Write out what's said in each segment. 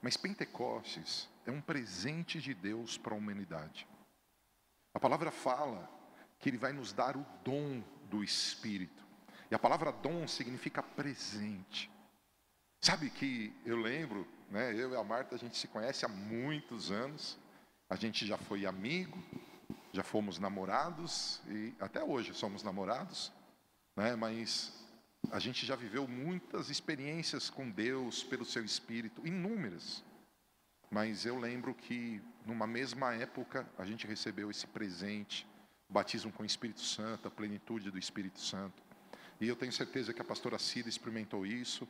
Mas Pentecostes é um presente de Deus para a humanidade. A palavra fala que Ele vai nos dar o dom do Espírito. E a palavra dom significa presente. Sabe que eu lembro, né, eu e a Marta, a gente se conhece há muitos anos, a gente já foi amigo, já fomos namorados e até hoje somos namorados, né, mas a gente já viveu muitas experiências com Deus pelo seu Espírito, inúmeras. Mas eu lembro que numa mesma época a gente recebeu esse presente, batismo com o Espírito Santo, a plenitude do Espírito Santo. E eu tenho certeza que a pastora Cida experimentou isso,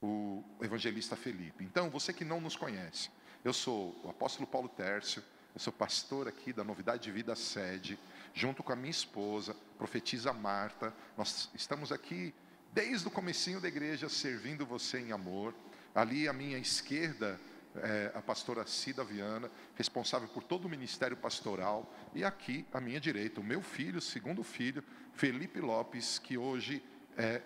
o evangelista Felipe. Então, você que não nos conhece, eu sou o apóstolo Paulo Tércio, eu sou pastor aqui da Novidade de Vida Sede, junto com a minha esposa, profetisa Marta. Nós estamos aqui desde o comecinho da igreja servindo você em amor. Ali à minha esquerda, é, a pastora Cida Viana, responsável por todo o ministério pastoral. E aqui à minha direita, o meu filho, segundo filho, Felipe Lopes, que hoje é,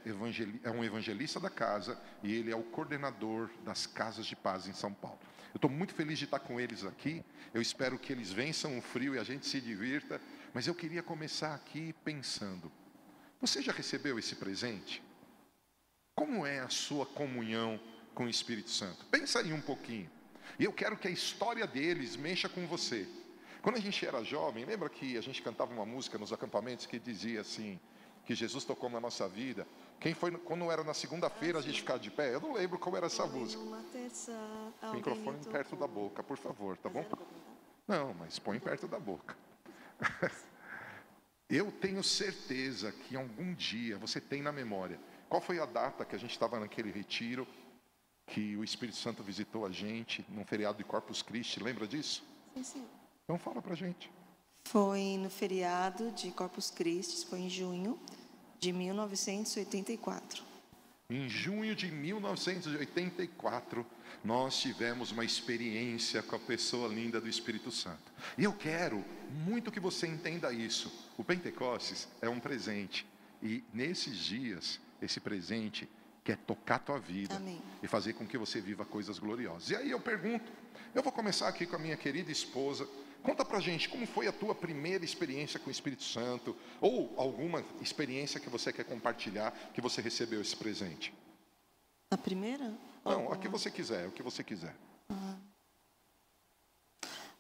é, um evangelista da casa e ele é o coordenador das casas de paz em São Paulo. Eu estou muito feliz de estar com eles aqui. Eu espero que eles vençam o frio e a gente se divirta. Mas eu queria começar aqui pensando: você já recebeu esse presente? Como é a sua comunhão com o Espírito Santo? Pensa aí um pouquinho. E eu quero que a história deles mexa com você. Quando a gente era jovem, lembra que a gente cantava uma música nos acampamentos que dizia assim: que Jesus tocou na nossa vida. Quem foi quando era na segunda-feira a gente ficar de pé? Eu não lembro como era essa música. O microfone perto da boca, por favor, tá bom? Não, mas põe perto da boca. Eu tenho certeza que algum dia você tem na memória. Qual foi a data que a gente estava naquele retiro que o Espírito Santo visitou a gente num feriado de Corpus Christi? Lembra disso? Sim, sim. Então fala pra gente. Foi no feriado de Corpus Christi, foi em junho de 1984. Em junho de 1984, nós tivemos uma experiência com a pessoa linda do Espírito Santo. E eu quero muito que você entenda isso. O Pentecostes é um presente. E nesses dias, esse presente quer tocar a tua vida Amém. e fazer com que você viva coisas gloriosas. E aí eu pergunto, eu vou começar aqui com a minha querida esposa, Conta pra gente como foi a tua primeira experiência com o Espírito Santo, ou alguma experiência que você quer compartilhar, que você recebeu esse presente. A primeira? Não, a que você quiser, o que você quiser. Uhum.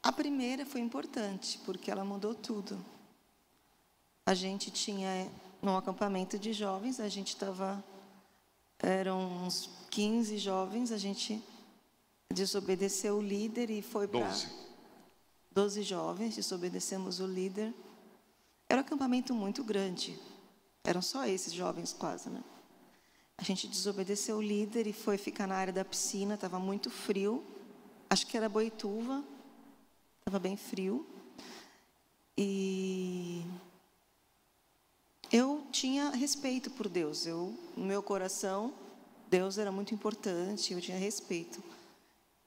A primeira foi importante, porque ela mudou tudo. A gente tinha, num acampamento de jovens, a gente estava, eram uns 15 jovens, a gente desobedeceu o líder e foi para doze jovens, desobedecemos o líder. Era um acampamento muito grande. Eram só esses jovens quase, né? A gente desobedeceu o líder e foi ficar na área da piscina, estava muito frio. Acho que era Boituva, estava bem frio. E eu tinha respeito por Deus. Eu, no meu coração, Deus era muito importante, eu tinha respeito.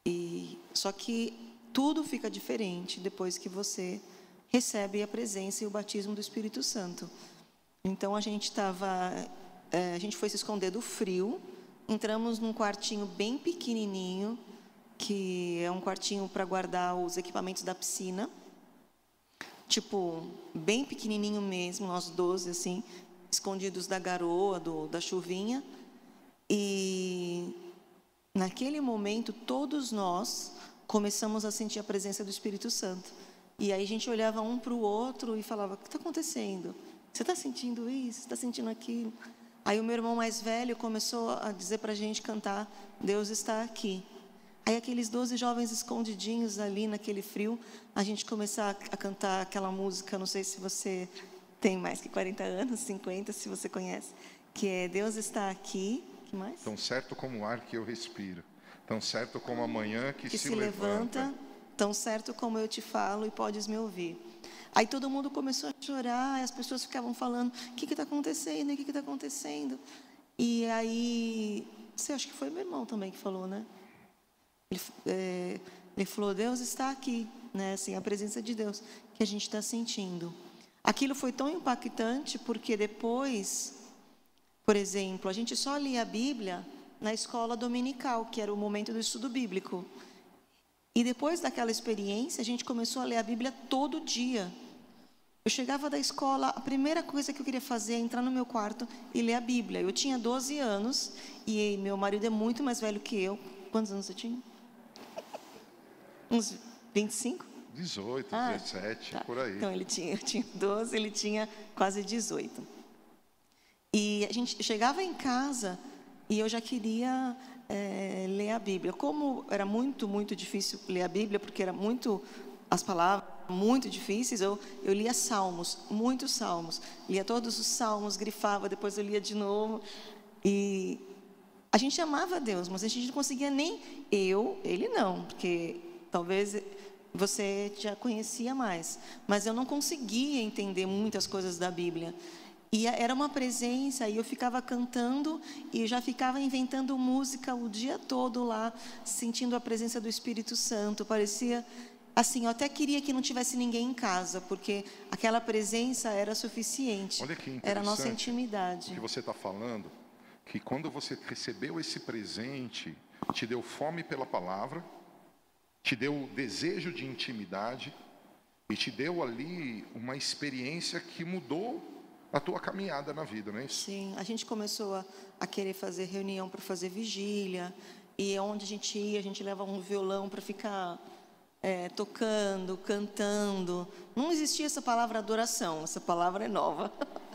E só que tudo fica diferente depois que você recebe a presença e o batismo do Espírito Santo. Então a gente estava, é, a gente foi se esconder do frio, entramos num quartinho bem pequenininho, que é um quartinho para guardar os equipamentos da piscina, tipo bem pequenininho mesmo, nós doze assim, escondidos da garoa, do, da chuvinha, e naquele momento todos nós começamos a sentir a presença do Espírito Santo. E aí a gente olhava um para o outro e falava: O que está acontecendo? Você está sentindo isso? Está sentindo aquilo? Aí o meu irmão mais velho começou a dizer para a gente cantar: Deus está aqui. Aí aqueles doze jovens escondidinhos ali naquele frio, a gente começou a, a cantar aquela música, não sei se você tem mais que 40 anos, 50, se você conhece, que é Deus está aqui. que mais? Tão certo como o ar que eu respiro. Tão certo como a manhã que, que se, se levanta, levanta, tão certo como eu te falo e podes me ouvir. Aí todo mundo começou a chorar, as pessoas ficavam falando: o que está acontecendo? O que está acontecendo? E aí, você acha que foi meu irmão também que falou, né? Ele, é, ele falou: Deus está aqui, né? Assim, a presença de Deus que a gente está sentindo. Aquilo foi tão impactante porque depois, por exemplo, a gente só lia a Bíblia na escola dominical, que era o momento do estudo bíblico. E depois daquela experiência, a gente começou a ler a Bíblia todo dia. Eu chegava da escola, a primeira coisa que eu queria fazer é entrar no meu quarto e ler a Bíblia. Eu tinha 12 anos e meu marido é muito mais velho que eu. Quantos anos você tinha? Uns 25? 18, ah, 17, tá. por aí. Então ele tinha, eu tinha 12, ele tinha quase 18. E a gente chegava em casa e eu já queria é, ler a Bíblia. Como era muito, muito difícil ler a Bíblia, porque era muito as palavras muito difíceis, eu, eu lia salmos, muitos salmos. Lia todos os salmos, grifava, depois eu lia de novo. E a gente amava Deus, mas a gente não conseguia nem eu, ele não, porque talvez você já conhecia mais, mas eu não conseguia entender muitas coisas da Bíblia. E era uma presença, e eu ficava cantando e já ficava inventando música o dia todo lá, sentindo a presença do Espírito Santo. Parecia assim, eu até queria que não tivesse ninguém em casa, porque aquela presença era suficiente. Olha que era a nossa intimidade. O que você está falando, que quando você recebeu esse presente, te deu fome pela palavra, te deu desejo de intimidade e te deu ali uma experiência que mudou a tua caminhada na vida, não é isso? Sim, a gente começou a, a querer fazer reunião para fazer vigília e onde a gente ia, a gente leva um violão para ficar é, tocando, cantando. Não existia essa palavra adoração, essa palavra é nova.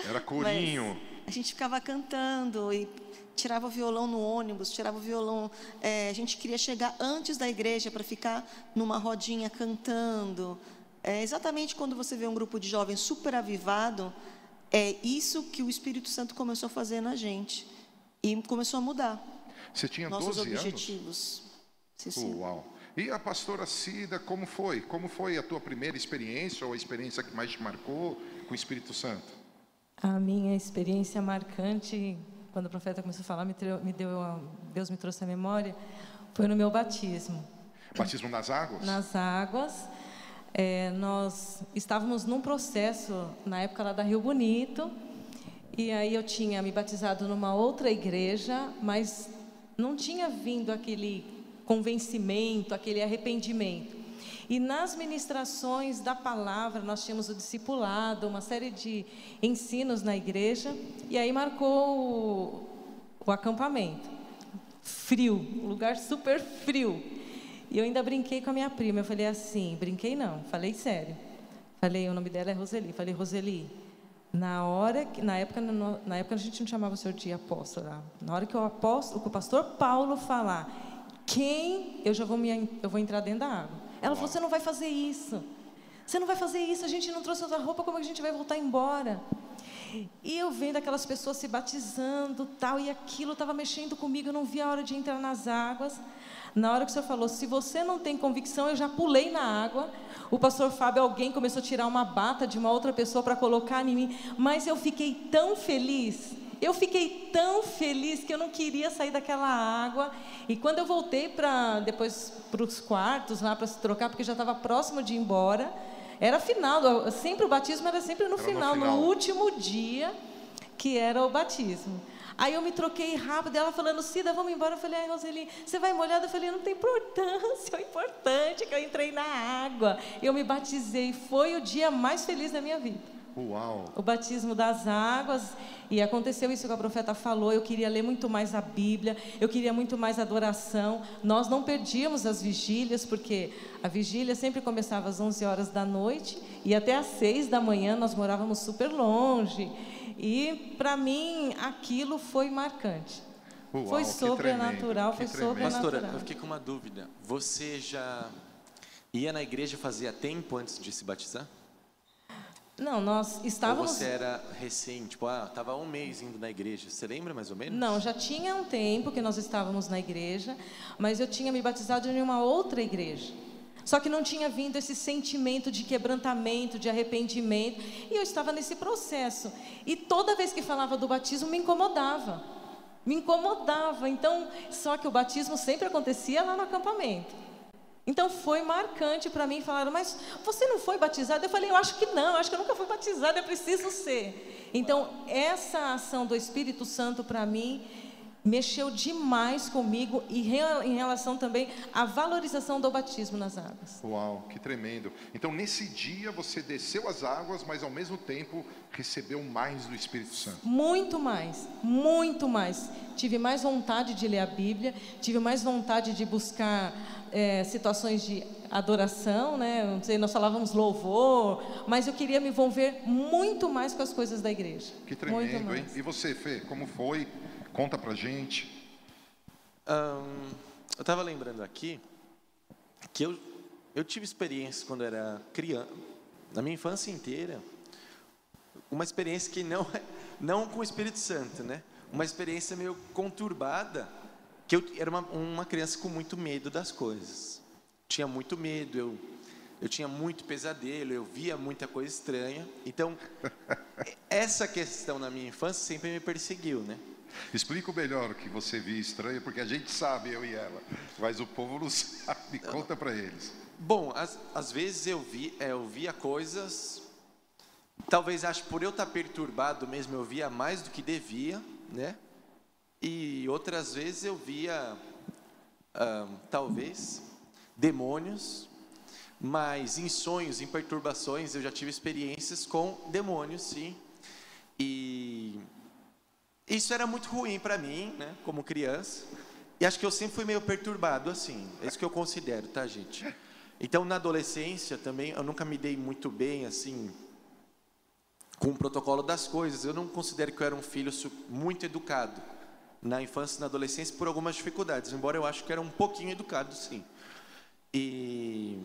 Era corinho. Mas a gente ficava cantando e tirava o violão no ônibus, tirava o violão. É, a gente queria chegar antes da igreja para ficar numa rodinha cantando. É exatamente quando você vê um grupo de jovens super avivado, é isso que o Espírito Santo começou a fazer na gente e começou a mudar. Você tinha nossos 12 objetivos. anos? Sim, sim. Uau. E a pastora Cida, como foi? Como foi a tua primeira experiência ou a experiência que mais te marcou com o Espírito Santo? A minha experiência marcante quando o profeta começou a falar, me, me deu, Deus me trouxe a memória, foi no meu batismo. Batismo nas águas? Nas águas. É, nós estávamos num processo, na época lá da Rio Bonito, e aí eu tinha me batizado numa outra igreja, mas não tinha vindo aquele convencimento, aquele arrependimento. E nas ministrações da palavra, nós tínhamos o discipulado, uma série de ensinos na igreja, e aí marcou o, o acampamento. Frio, um lugar super frio. E eu ainda brinquei com a minha prima. Eu falei assim: brinquei não, falei sério. Falei, o nome dela é Roseli. Falei, Roseli, na hora que, na época, na época a gente não chamava o senhor de apóstolo. Na hora que o apóstolo, que o pastor Paulo falar, quem eu já vou me, eu vou entrar dentro da água. Ela falou: Você não vai fazer isso. Você não vai fazer isso. A gente não trouxe outra roupa. Como é que a gente vai voltar embora? E eu vendo aquelas pessoas se batizando, tal, e aquilo estava mexendo comigo. Eu não via a hora de entrar nas águas. Na hora que o senhor falou, se você não tem convicção, eu já pulei na água. O pastor Fábio, alguém começou a tirar uma bata de uma outra pessoa para colocar em mim. Mas eu fiquei tão feliz eu fiquei tão feliz que eu não queria sair daquela água. E quando eu voltei para depois para os quartos lá para se trocar, porque já estava próximo de ir embora, era final. Sempre o batismo era sempre no, era final, no final, no último dia que era o batismo. Aí eu me troquei rápido, ela falando, Cida, vamos embora. Eu falei, ai, Roseli, você vai molhada? Eu falei, não tem importância, o importante é que eu entrei na água. Eu me batizei, foi o dia mais feliz da minha vida. Uau. O batismo das águas. E aconteceu isso que a profeta falou. Eu queria ler muito mais a Bíblia, eu queria muito mais adoração. Nós não perdíamos as vigílias, porque a vigília sempre começava às 11 horas da noite e até às 6 da manhã nós morávamos super longe. E para mim aquilo foi marcante. Uau, foi sobrenatural, foi sobrenatural. Pastora, eu fiquei com uma dúvida. Você já ia na igreja fazia tempo antes de se batizar? Não, nós estávamos. Ou você era recém, tipo, ah, estava um mês indo na igreja. Você lembra mais ou menos? Não, já tinha um tempo que nós estávamos na igreja, mas eu tinha me batizado em uma outra igreja. Só que não tinha vindo esse sentimento de quebrantamento, de arrependimento, e eu estava nesse processo. E toda vez que falava do batismo me incomodava. Me incomodava. Então, só que o batismo sempre acontecia lá no acampamento. Então foi marcante para mim. Falaram, mas você não foi batizado? Eu falei, eu acho que não, eu acho que eu nunca fui batizado, eu preciso ser. Então, essa ação do Espírito Santo para mim mexeu demais comigo e em relação também à valorização do batismo nas águas. Uau, que tremendo. Então, nesse dia você desceu as águas, mas ao mesmo tempo recebeu mais do Espírito Santo. Muito mais, muito mais. Tive mais vontade de ler a Bíblia, tive mais vontade de buscar eh, situações de adoração, né? Não sei, nós falávamos louvor, mas eu queria me envolver muito mais com as coisas da igreja. Que tremendo, hein? E você, Fê, como foi? Conta pra gente. Ahn, eu estava lembrando aqui que eu, eu tive experiência quando era criança, na minha infância inteira, uma experiência que não é, não com o Espírito Santo, né? Uma experiência meio conturbada, que eu era uma, uma criança com muito medo das coisas. Tinha muito medo, eu, eu tinha muito pesadelo, eu via muita coisa estranha. Então, essa questão na minha infância sempre me perseguiu, né? Explica o melhor o que você viu estranho, porque a gente sabe, eu e ela, mas o povo não sabe. Conta pra eles. Bom, às, às vezes eu, vi, é, eu via coisas, talvez acho por eu estar perturbado mesmo, eu via mais do que devia, né? E outras vezes eu via, ah, talvez, demônios, mas em sonhos, em perturbações, eu já tive experiências com demônios, sim. E isso era muito ruim para mim, né, como criança. E acho que eu sempre fui meio perturbado assim. É isso que eu considero, tá, gente? Então, na adolescência também, eu nunca me dei muito bem assim com o protocolo das coisas. Eu não considero que eu era um filho muito educado na infância e na adolescência por algumas dificuldades, embora eu acho que era um pouquinho educado, sim. E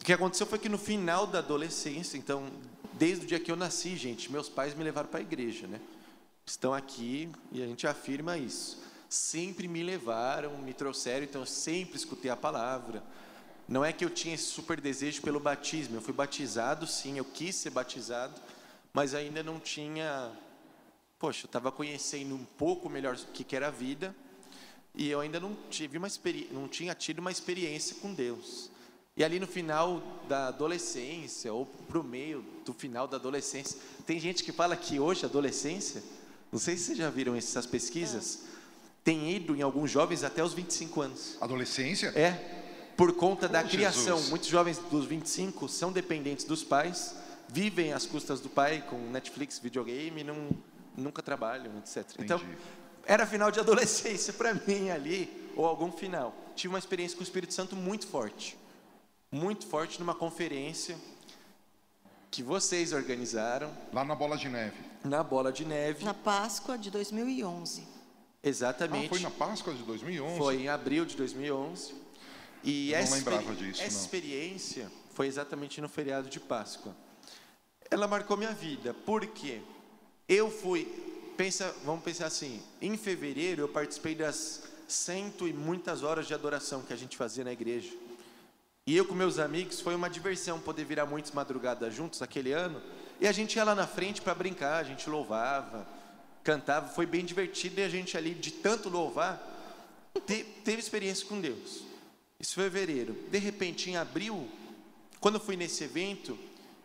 o que aconteceu foi que no final da adolescência, então, desde o dia que eu nasci, gente, meus pais me levaram para a igreja, né? Estão aqui e a gente afirma isso. Sempre me levaram, me trouxeram, então eu sempre escutei a palavra. Não é que eu tinha esse super desejo pelo batismo, eu fui batizado, sim, eu quis ser batizado, mas ainda não tinha. Poxa, eu estava conhecendo um pouco melhor o que que era a vida e eu ainda não tive uma não tinha tido uma experiência com Deus. E ali no final da adolescência ou pro meio do final da adolescência, tem gente que fala que hoje adolescência, não sei se vocês já viram essas pesquisas, tem ido em alguns jovens até os 25 anos. Adolescência? É, por conta da Oh, criação. Jesus. Muitos jovens dos 25 são dependentes dos pais, vivem às custas do pai com Netflix, videogame, não, nunca trabalham, etc. Então, Entendi. era final de adolescência para mim ali, ou algum final. Tive uma experiência com o Espírito Santo muito forte. Muito forte numa conferência que vocês organizaram Lá na Bola de Neve. na Bola de Neve. Na Páscoa de 2011. Exatamente. Ah, foi na Páscoa de 2011? Foi em abril de 2011. E Eu não essa, lembrava disso, essa não. experiência foi exatamente no feriado de Páscoa. Ela marcou minha vida, porque eu fui, pensa, vamos pensar assim, em fevereiro eu participei das cento e muitas horas de adoração que a gente fazia na igreja. E eu com meus amigos, foi uma diversão poder virar muitas madrugadas juntos aquele ano. E a gente ia lá na frente para brincar, a gente louvava, cantava, foi bem divertido e a gente ali, de tanto louvar, te- teve experiência com Deus. Isso foi fevereiro. De repente, em abril, quando eu fui nesse evento,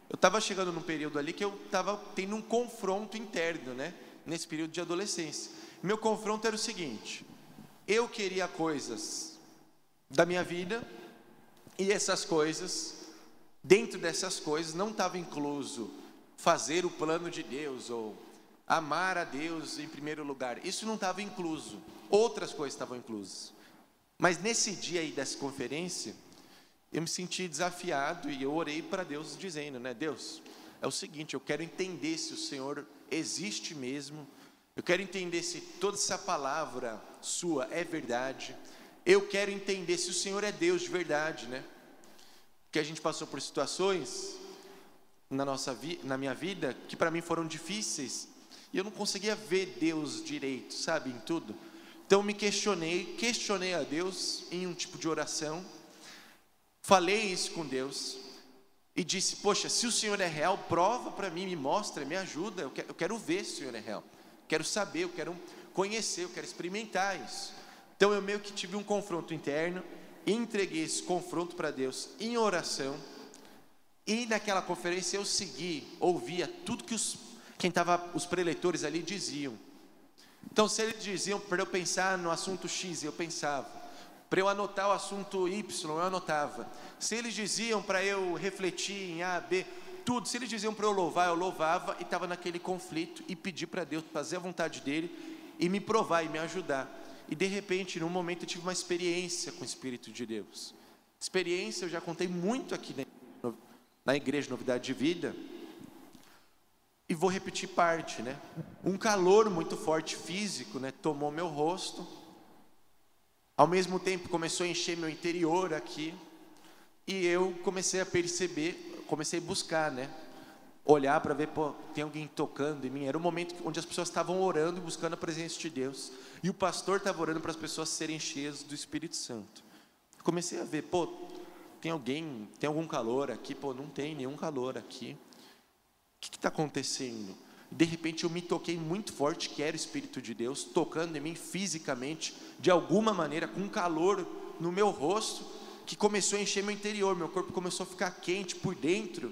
eu estava chegando num período ali que eu estava tendo um confronto interno, né? Nesse período de adolescência. Meu confronto era o seguinte: eu queria coisas da minha vida e essas coisas, dentro dessas coisas, não estava incluso fazer o plano de Deus ou amar a Deus em primeiro lugar. Isso não estava incluso. Outras coisas estavam inclusas. Mas nesse dia aí dessa conferência, eu me senti desafiado e eu orei para Deus dizendo, né, Deus, é o seguinte, eu quero entender se o Senhor existe mesmo. Eu quero entender se toda essa palavra sua é verdade. Eu quero entender se o Senhor é Deus de verdade, né? Que a gente passou por situações na nossa na minha vida que para mim foram difíceis e eu não conseguia ver Deus direito, sabe, em tudo. Então me questionei, questionei a Deus em um tipo de oração. Falei isso com Deus e disse: Poxa, se o Senhor é real, prova para mim, me mostra, me ajuda. Eu quero, eu quero ver se o Senhor é real. Quero saber, eu quero conhecer, eu quero experimentar isso. Então eu meio que tive um confronto interno, entreguei esse confronto para Deus em oração. E naquela conferência eu segui, ouvia tudo que os quem tava os preletores ali diziam. Então, se eles diziam para eu pensar no assunto X, eu pensava. Para eu anotar o assunto Y, eu anotava. Se eles diziam para eu refletir em A, B, tudo. Se eles diziam para eu louvar, eu louvava e estava naquele conflito e pedi para Deus fazer a vontade dele e me provar e me ajudar. E de repente, num momento, eu tive uma experiência com o Espírito de Deus. Experiência, eu já contei muito aqui na igreja Novidade de Vida. E vou repetir parte, né? Um calor muito forte físico, né, tomou meu rosto. Ao mesmo tempo começou a encher meu interior aqui. E eu comecei a perceber, comecei a buscar, né? Olhar para ver, pô, tem alguém tocando em mim. Era um momento onde as pessoas estavam orando e buscando a presença de Deus. E o pastor estava orando para as pessoas serem cheias do Espírito Santo. Comecei a ver, pô, tem alguém, tem algum calor aqui? Pô, não tem nenhum calor aqui. O que está acontecendo? De repente eu me toquei muito forte, que era o Espírito de Deus, tocando em mim fisicamente, de alguma maneira, com calor no meu rosto, que começou a encher meu interior, meu corpo começou a ficar quente por dentro.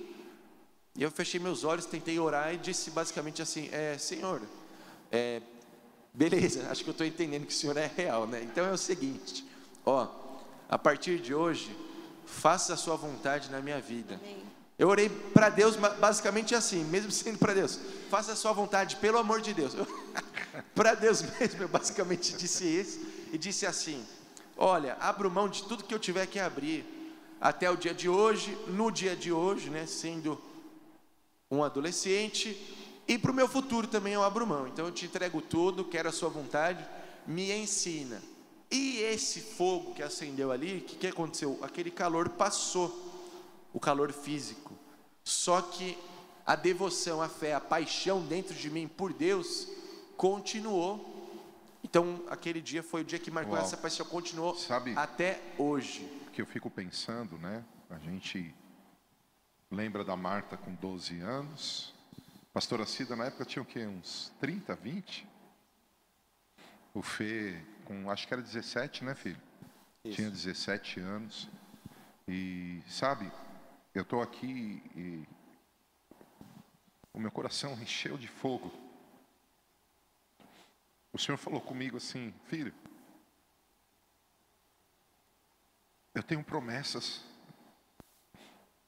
E eu fechei meus olhos, tentei orar e disse basicamente assim: é, Senhor, é, beleza, acho que eu estou entendendo que o Senhor é real, né? Então é o seguinte, ó, a partir de hoje, faça a sua vontade na minha vida. Amém. Eu orei para Deus basicamente assim, mesmo sendo para Deus, faça a sua vontade, pelo amor de Deus. para Deus mesmo, eu basicamente disse isso e disse assim: Olha, abro mão de tudo que eu tiver que abrir até o dia de hoje, no dia de hoje, né, sendo um adolescente, e para o meu futuro também eu abro mão. Então eu te entrego tudo, quero a sua vontade, me ensina. E esse fogo que acendeu ali, o que, que aconteceu? Aquele calor passou o calor físico. Só que a devoção, a fé, a paixão dentro de mim por Deus continuou. Então, aquele dia foi o dia que marcou Uau. essa paixão, continuou Sabe, até hoje. Que eu fico pensando, né? A gente lembra da Marta com 12 anos. Pastora Cida, na época, tinha o quê? Uns 30, 20? O Fê, com, acho que era 17, né, filho? Isso. Tinha 17 anos. E, sabe, eu estou aqui e o meu coração encheu de fogo. O Senhor falou comigo assim, filho, eu tenho promessas,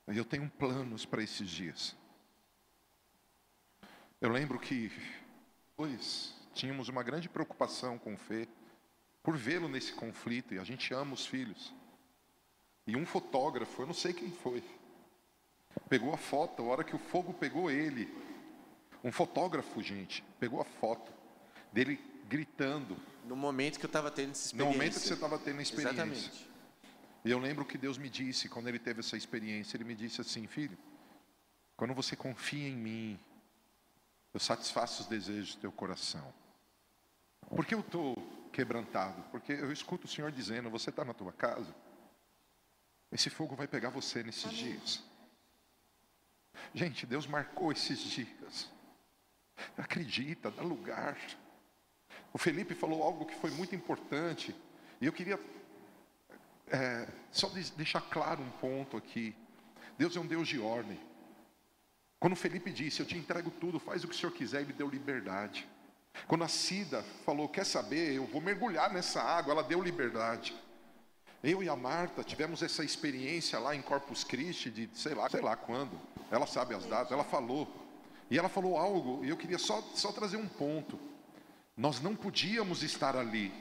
eu tenho planos para esses dias. Eu lembro que, pois, tínhamos uma grande preocupação com o Fê, por vê-lo nesse conflito, e a gente ama os filhos. E um fotógrafo, eu não sei quem foi, Pegou a foto, a hora que o fogo pegou ele. Um fotógrafo, gente, pegou a foto dele gritando. No momento que eu estava tendo essa experiência. No momento que você estava tendo a experiência. Exatamente. E eu lembro que Deus me disse, quando ele teve essa experiência, ele me disse assim: Filho, quando você confia em mim, eu satisfaço os desejos do teu coração. Por que eu estou quebrantado? Porque eu escuto o Senhor dizendo: Você está na tua casa, esse fogo vai pegar você nesses Amém. dias. Gente, Deus marcou esses dias. Acredita, dá lugar. O Felipe falou algo que foi muito importante. E eu queria é, só deixar claro um ponto aqui. Deus é um Deus de ordem. Quando o Felipe disse, eu te entrego tudo, faz o que o Senhor quiser, ele deu liberdade. Quando a Cida falou, quer saber, eu vou mergulhar nessa água, ela deu liberdade. Eu e a Marta tivemos essa experiência lá em Corpus Christi de sei lá, sei lá quando. Ela sabe as datas, ela falou. E ela falou algo, e eu queria só, só trazer um ponto. Nós não podíamos estar ali,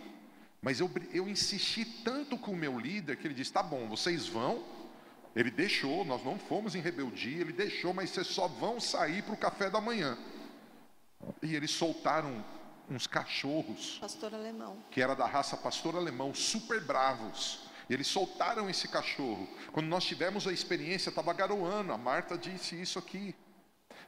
mas eu, eu insisti tanto com o meu líder que ele disse: tá bom, vocês vão. Ele deixou, nós não fomos em rebeldia, ele deixou, mas vocês só vão sair para o café da manhã. E eles soltaram uns cachorros. Pastor alemão. Que era da raça pastor alemão, super bravos. Eles soltaram esse cachorro. Quando nós tivemos a experiência, estava garoando. A Marta disse isso aqui.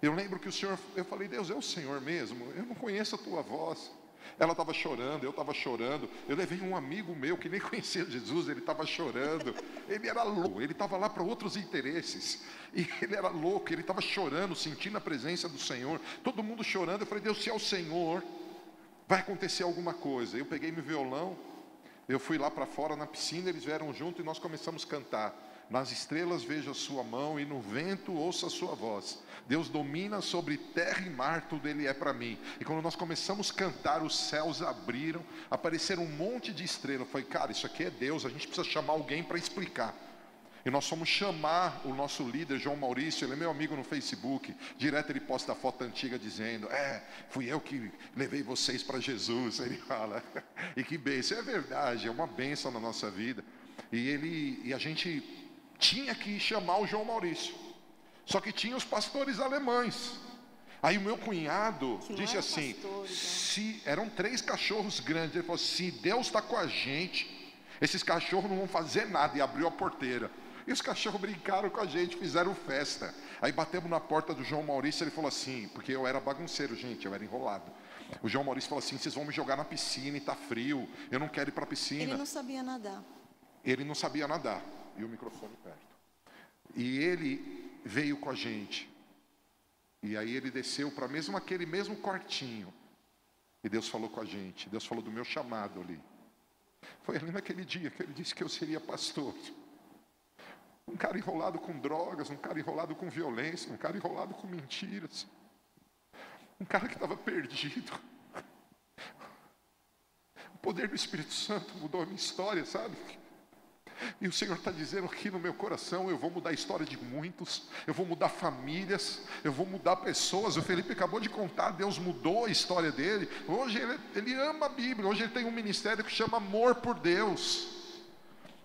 Eu lembro que o Senhor, eu falei, Deus, é o Senhor mesmo. Eu não conheço a tua voz. Ela estava chorando, eu estava chorando. Eu levei um amigo meu que nem conhecia Jesus, ele estava chorando. Ele era louco, ele estava lá para outros interesses. E ele era louco, ele estava chorando, sentindo a presença do Senhor. Todo mundo chorando. Eu falei, Deus, se é o Senhor, vai acontecer alguma coisa. Eu peguei meu violão, Eu fui lá para fora na piscina, eles vieram junto e nós começamos a cantar. Nas estrelas vejo a sua mão e no vento ouço a sua voz. Deus domina sobre terra e mar, tudo Ele é para mim. E quando nós começamos a cantar, os céus abriram, apareceram um monte de estrelas. Falei, cara, isso aqui é Deus, a gente precisa chamar alguém para explicar. E nós fomos chamar o nosso líder, João Maurício, ele é meu amigo no Facebook. Direto ele posta a foto antiga dizendo: É, fui eu que levei vocês para Jesus. Ele fala, e que bênção, é verdade, é uma bênção na nossa vida. E ele, e a gente tinha que chamar o João Maurício. Só que tinha os pastores alemães. Aí o meu cunhado Que disse assim: pastores, né? se eram três cachorros grandes, ele falou: se Deus está com a gente, esses cachorros não vão fazer nada. E abriu a porteira. E os cachorros brincaram com a gente, fizeram festa. Aí batemos na porta do João Maurício, ele falou assim, porque eu era bagunceiro, gente, eu era enrolado. O João Maurício falou assim: vocês vão me jogar na piscina e tá frio, eu não quero ir para a piscina. Ele não sabia nadar. Ele não sabia nadar. E o microfone perto. E ele veio com a gente. E aí ele desceu para mesmo aquele mesmo quartinho. E Deus falou com a gente. Deus falou do meu chamado ali. Foi ali naquele dia que ele disse que eu seria pastor. Um cara enrolado com drogas, um cara enrolado com violência, um cara enrolado com mentiras. Um cara que estava perdido. O poder do Espírito Santo mudou a minha história, sabe? E o Senhor está dizendo aqui no meu coração: eu vou mudar a história de muitos, eu vou mudar famílias, eu vou mudar pessoas. O Felipe acabou de contar, Deus mudou a história dele. Hoje ele, ele ama a Bíblia, hoje ele tem um ministério que chama Amor por Deus.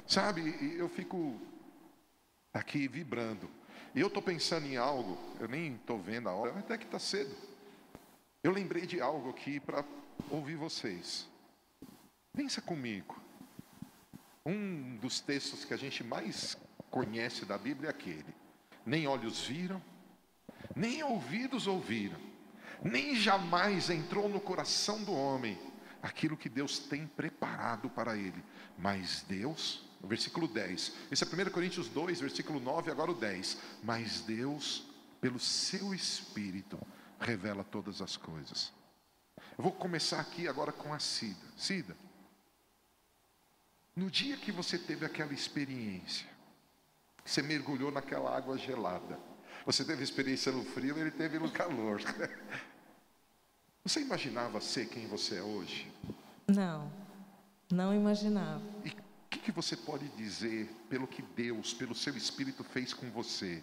Sabe, e eu fico aqui vibrando. E eu estou pensando em algo, eu nem estou vendo a hora, até que está cedo. Eu lembrei de algo aqui para ouvir vocês. Pensa comigo. Um dos textos que a gente mais conhece da Bíblia é aquele: nem olhos viram, nem ouvidos ouviram, nem jamais entrou no coração do homem aquilo que Deus tem preparado para ele. Mas Deus, no versículo 10, esse é 1 Coríntios 2, versículo 9, agora o 10. Mas Deus, pelo seu Espírito, revela todas as coisas. Eu vou começar aqui agora com a Cida. Cida, no dia que você teve aquela experiência, você mergulhou naquela água gelada, você teve experiência no frio, ele teve no calor. Você imaginava ser quem você é hoje? Não, não imaginava. E que, você pode dizer pelo que Deus, pelo seu Espírito fez com você?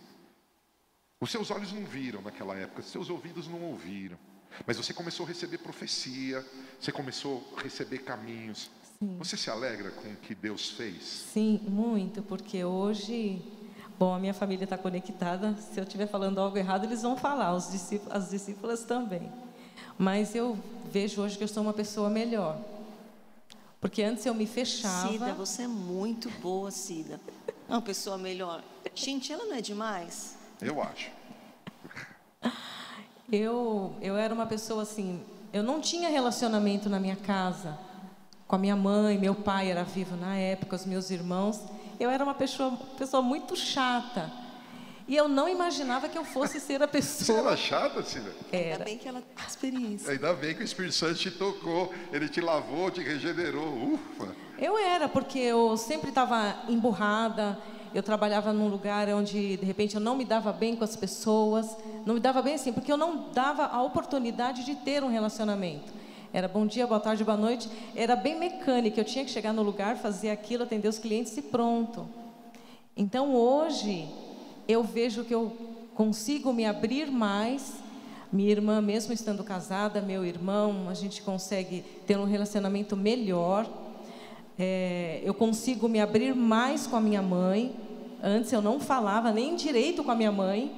Os seus olhos não viram naquela época, os seus ouvidos não ouviram. Mas você começou a receber profecia, você começou a receber caminhos. Sim. Você se alegra com o que Deus fez? Sim, muito, porque hoje, bom, a minha família está conectada. Se eu estiver falando algo errado, eles vão falar, os discípulos, as discípulas também. Mas eu vejo hoje que eu sou uma pessoa melhor. Porque antes eu me fechava. Cida, você é muito boa, Cida. É Uma pessoa melhor. Gente, ela não é demais? Eu acho. Eu, eu era uma pessoa assim, eu não tinha relacionamento na minha casa com a minha mãe, meu pai era vivo na época, os meus irmãos. Eu era uma pessoa, pessoa muito chata. E eu não imaginava que eu fosse ser a Você pessoa. era chata, Cida? Ainda Era. bem que ela tem experiência. Ainda bem que o Espírito Santo te tocou, ele te lavou, te regenerou. Ufa! Eu era, porque eu sempre estava emburrada, eu trabalhava num lugar onde, de repente, eu não me dava bem com as pessoas, não me dava bem assim, porque eu não dava a oportunidade de ter um relacionamento. Era bom dia, boa tarde, boa noite, era bem mecânica, eu tinha que chegar no lugar, fazer aquilo, atender os clientes e pronto. Então, hoje, eu vejo que eu consigo me abrir mais. Minha irmã, mesmo estando casada, meu irmão, a gente consegue ter um relacionamento melhor. É, eu consigo me abrir mais com a minha mãe. Antes eu não falava nem direito com a minha mãe.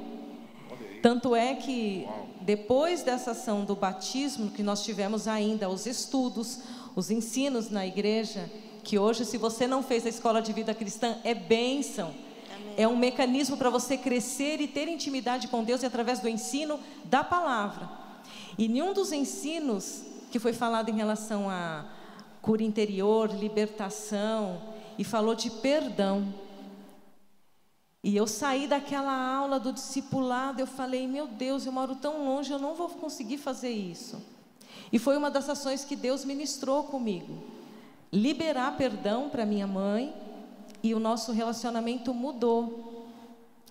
Tanto é que depois dessa ação do batismo, que nós tivemos ainda os estudos, os ensinos na igreja, que hoje, se você não fez a escola de vida cristã, é bênção. É um mecanismo para você crescer e ter intimidade com Deus através do ensino da palavra. E nenhum dos ensinos que foi falado em relação a cura interior, libertação, e falou de perdão. E eu saí daquela aula do discipulado, eu falei, meu Deus, eu moro tão longe, eu não vou conseguir fazer isso. E foi uma das ações que Deus ministrou comigo. liberar perdão para minha mãe e o nosso relacionamento mudou.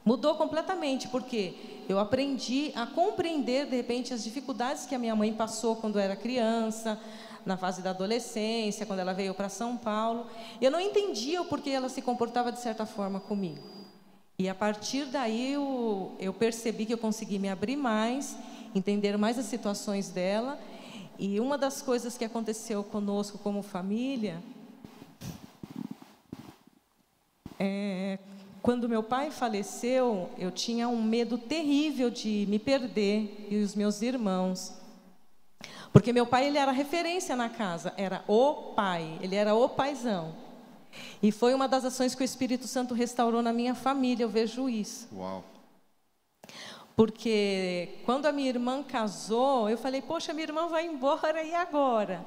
Mudou completamente, porque eu aprendi a compreender, de repente, as dificuldades que a minha mãe passou quando era criança, na fase da adolescência, quando ela veio para São Paulo. Eu não entendia o porquê ela se comportava de certa forma comigo. E a partir daí eu, eu percebi que eu consegui me abrir mais, entender mais as situações dela. E uma das coisas que aconteceu conosco como família é quando meu pai faleceu, eu tinha um medo terrível de me perder e os meus irmãos. Porque meu pai ele era referência na casa, era o pai, ele era o paizão. E foi uma das ações que o Espírito Santo restaurou na minha família, eu vejo isso. Uau. Porque quando a minha irmã casou, eu falei: "Poxa, minha irmã vai embora e agora?"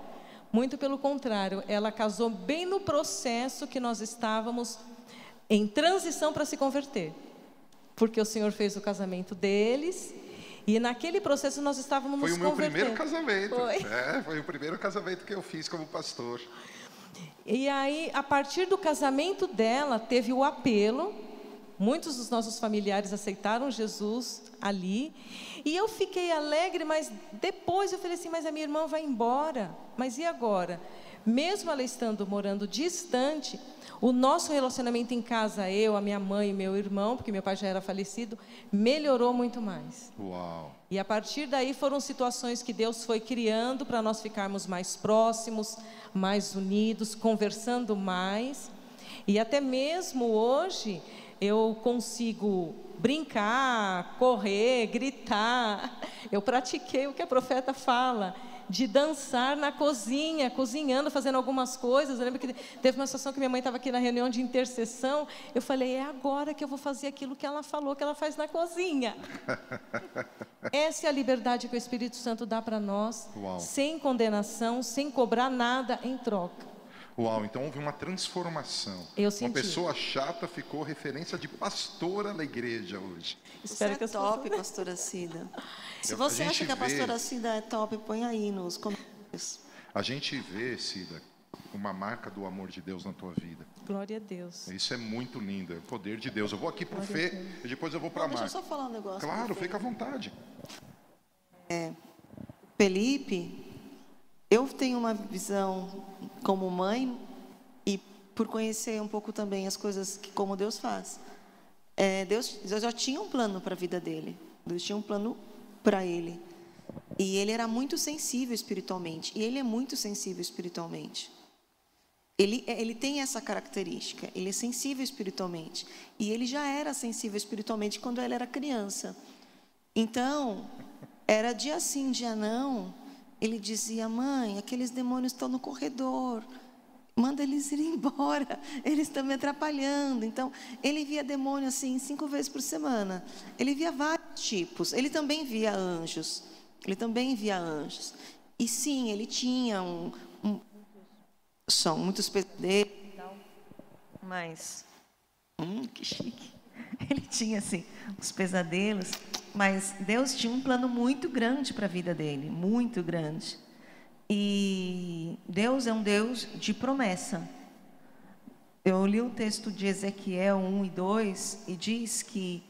Muito pelo contrário, ela casou bem no processo que nós estávamos em transição para se converter. Porque o Senhor fez o casamento deles e naquele processo nós estávamos foi nos convertendo. Foi o meu primeiro casamento. Foi. É, foi o primeiro casamento que eu fiz como pastor. E aí, a partir do casamento dela, teve o apelo. Muitos dos nossos familiares aceitaram Jesus ali. E eu fiquei alegre, mas depois eu falei assim: mas a minha irmã vai embora. Mas e agora? Mesmo ela estando morando distante, o nosso relacionamento em casa, eu, a minha mãe e meu irmão, porque meu pai já era falecido, melhorou muito mais. Uau. E a partir daí foram situações que Deus foi criando para nós ficarmos mais próximos, mais unidos, conversando mais. E até mesmo hoje eu consigo brincar, correr, gritar. Eu pratiquei o que a profeta fala de dançar na cozinha, cozinhando, fazendo algumas coisas. Eu lembro que teve uma situação que minha mãe estava aqui na reunião de intercessão. Eu falei, é agora que eu vou fazer aquilo que ela falou que ela faz na cozinha. Essa é a liberdade que o Espírito Santo dá para nós, Uau. sem condenação, sem cobrar nada em troca. Uau, então houve uma transformação. Eu senti. Uma pessoa chata ficou referência de pastora na igreja hoje. Espero Isso é que top, pessoas... pastora Cida. Se você acha que a pastora Cida é top, põe aí nos comentários. A gente vê, Cida, uma marca do amor de Deus na tua vida. Glória a Deus. Isso é muito lindo, é o poder de Deus. Eu vou aqui para o Fê e depois eu vou para a Marca. Deixa eu só falar um negócio. Claro, fica à vontade. É, Felipe, eu tenho uma visão como mãe e por conhecer um pouco também as coisas que como Deus faz. É, Deus, Deus já tinha um plano para a vida dele. Deus tinha um plano para ele. E ele era muito sensível espiritualmente. E ele é muito sensível espiritualmente. Ele, ele tem essa característica. Ele é sensível espiritualmente. E ele já era sensível espiritualmente quando ele era criança. Então, era dia sim, dia não. Ele dizia: Mãe, aqueles demônios estão no corredor manda eles ir embora, eles estão me atrapalhando. Então, ele via demônio assim cinco vezes por semana. Ele via vários tipos. Ele também via anjos. Ele também via anjos. E sim, ele tinha um, um são muitos pesadelos, mas hum, que chique. Ele tinha assim os pesadelos, mas Deus tinha um plano muito grande para a vida dele, muito grande. E Deus é um Deus de promessa. Eu li o texto de Ezequiel 1 e 2 e diz que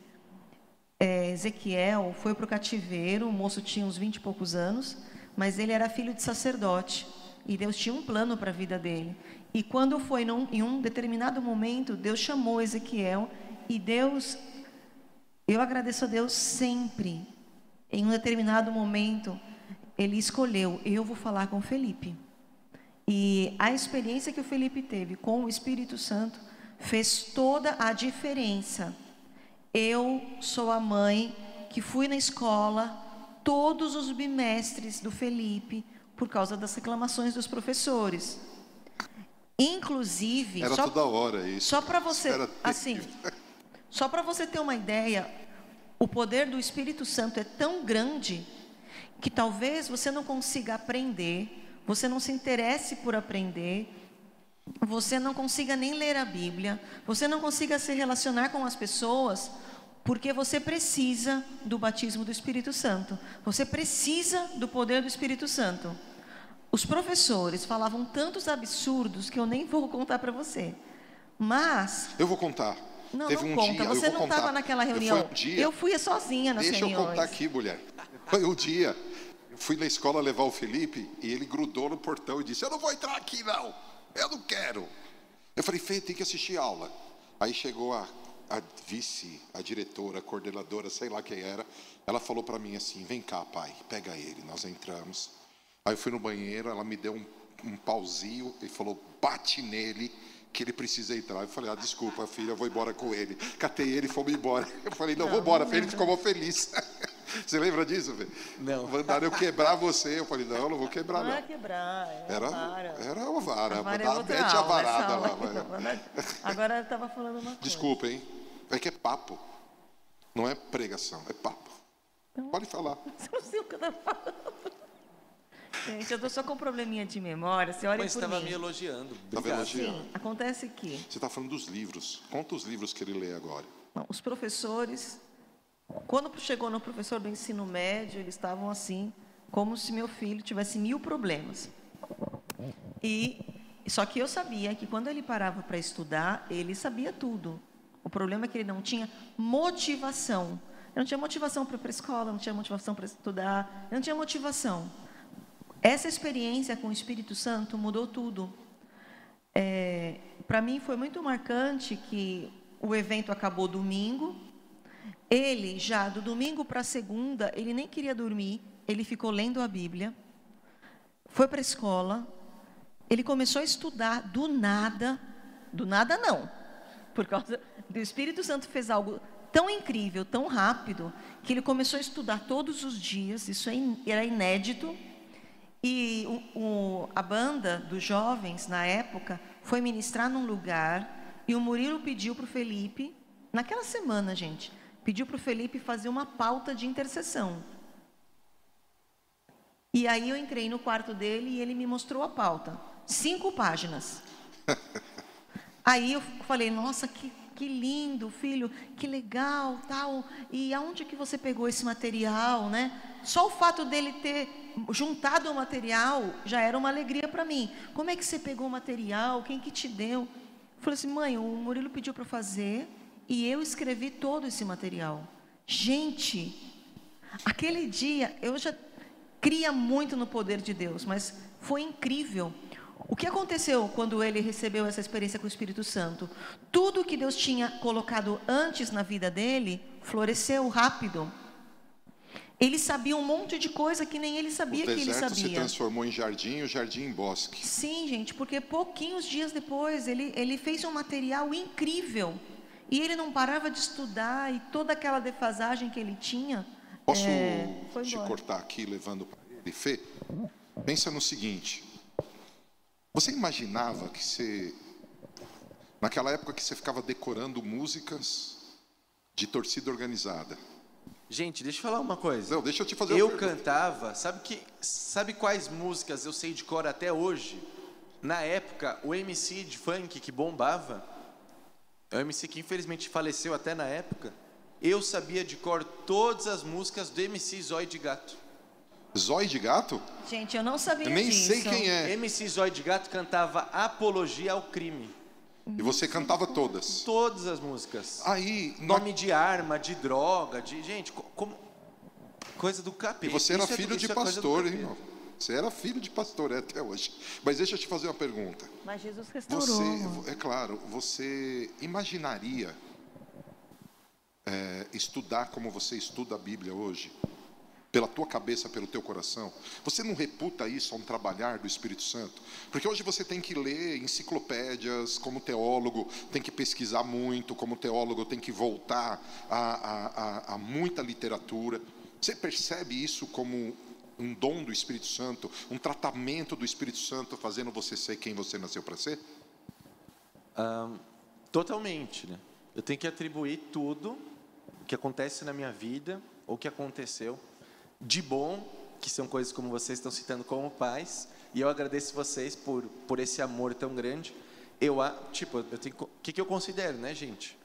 é, Ezequiel foi para o cativeiro, o moço tinha uns 20 e poucos anos, mas ele era filho de sacerdote. E Deus tinha um plano para a vida dele. E quando foi num, em um determinado momento, Deus chamou Ezequiel e Deus, eu agradeço a Deus sempre. Em um determinado momento, ele escolheu, eu vou falar com Felipe. E a experiência que o Felipe teve com o Espírito Santo fez toda a diferença. Eu sou a mãe que fui na escola todos os bimestres do Felipe por causa das reclamações dos professores. Inclusive, era só, toda hora isso. Só para você, assim, só para você ter uma ideia, o poder do Espírito Santo é tão grande que talvez você não consiga aprender, você não se interesse por aprender, você não consiga nem ler a Bíblia, você não consiga se relacionar com as pessoas, porque você precisa do batismo do Espírito Santo. Você precisa do poder do Espírito Santo. Os professores falavam tantos absurdos que eu nem vou contar para você. Mas Eu vou contar. Não, Teve não um conta. dia, eu você não estava naquela Eu reunião. um dia- Eu fui sozinha nas Deixa eu reuniões. contar aqui, mulher. Foi um dia, eu fui na escola levar o Felipe e ele grudou no portão e disse: Eu não vou entrar aqui, não. Eu não quero. Eu falei: Fê, tem que assistir aula. Aí chegou a, a vice, a diretora, a coordenadora, sei lá quem era. Ela falou para mim assim: Vem cá, pai, pega ele. Nós entramos. Aí eu fui no banheiro, ela me deu um, um pauzinho e falou: Bate nele que ele precisa entrar. Eu falei, ah, desculpa, filha, eu vou embora com ele. Catei ele e fomos embora. Eu falei, não, vou embora. Ele ficou mó feliz. Você lembra disso, Fê? Não. Mandaram eu quebrar você. Eu falei, não, não vou quebrar, Não não. é quebrar, é Era, vara. era uma vara. A vara é outra mete a varada lá. não. Agora eu estava falando uma coisa. Desculpa, hein? É que é papo. Não é pregação, é papo. Pode falar. Eu não sei o que eu estava falando. Gente, eu estou só com um probleminha de memória. Você olha Mas por estava mim. me elogiando. Tá Obrigado. elogiando. Sim, acontece que Você está falando dos livros. Conta os livros que ele lê agora. Não, os professores, quando chegou no professor do ensino médio, eles estavam assim, como se meu filho tivesse mil problemas. E só que eu sabia que quando ele parava para estudar, ele sabia tudo. O problema é que ele não tinha motivação. Ele não tinha motivação para ir para a escola, não tinha motivação para estudar, ele não tinha motivação. Essa experiência com o Espírito Santo mudou tudo. É, para mim foi muito marcante que o evento acabou domingo. Ele já do domingo para segunda, ele nem queria dormir, ele ficou lendo a Bíblia. Foi para a escola. Ele começou a estudar do nada, do nada não. Por causa do Espírito Santo fez algo tão incrível, tão rápido, que ele começou a estudar todos os dias, isso é era inédito. E o- o- a banda dos jovens, na época, foi ministrar num lugar e o Murilo pediu para o Felipe, naquela semana, gente, pediu para o Felipe fazer uma pauta de intercessão. E aí eu entrei no quarto dele e ele me mostrou a pauta. Cinco páginas. Aí eu falei, nossa, que, que lindo, filho, que legal, tal. E aonde que você pegou esse material, né? Só o fato dele ter juntado o material já era uma alegria para mim. Como é que você pegou o material? Quem que te deu? Eu falei assim, mãe, o Murilo pediu para fazer e eu escrevi todo esse material. Gente, aquele dia eu já cria muito no poder de Deus, mas foi incrível. O que aconteceu quando ele recebeu essa experiência com o Espírito Santo? Tudo que Deus tinha colocado antes na vida dele floresceu rápido. Ele sabia um monte de coisa que nem ele sabia o que ele deserto se sabia. transformou em jardim o jardim em bosque. Sim, gente, porque pouquinhos dias depois ele, ele fez um material incrível. E ele não parava de estudar e toda aquela defasagem que ele tinha. Posso é, foi te embora. cortar aqui levando para ele? Fê, pensa no seguinte. Você imaginava que você, naquela época que você ficava decorando músicas de torcida organizada? Gente, deixa eu falar uma coisa. Não, deixa eu te fazer Eu uma pergunta. cantava, sabe que sabe quais músicas eu sei de cor até hoje? Na época, o MC de funk que bombava, é o MC que infelizmente faleceu até na época, eu sabia de cor todas as músicas do MC Zóio de Gato. Zóio de gato? Gente, eu não sabia Eu nem disso. sei quem é. MC Zóio de Gato cantava Apologia ao Crime. E você cantava todas. Todas as músicas. Aí, no- Nome de arma, de droga, de. Gente, co- como. Coisa do e capeta. você era Isso é- filho de é do pastor, irmão? Você era filho de pastor é, até hoje. Mas deixa eu te fazer uma pergunta. Mas Jesus restaurou. Você, é claro, você imaginaria é, estudar como você estuda a Bíblia hoje? Pela tua cabeça, pelo teu coração? Você não reputa isso a um trabalhar do Espírito Santo? Porque hoje você tem que ler enciclopédias como teólogo, tem que pesquisar muito como teólogo, tem que voltar a, a, a, a muita literatura. Você percebe isso como um dom do Espírito Santo, um tratamento do Espírito Santo fazendo você ser quem você nasceu para ser? Ahn, totalmente, né? Eu tenho que atribuir tudo que acontece na minha vida, ou que aconteceu, de bom, que são coisas como vocês estão citando como pais, e eu agradeço vocês por, por esse amor tão grande. Eu, tipo, eu tenho, o que, que eu considero, né, gente?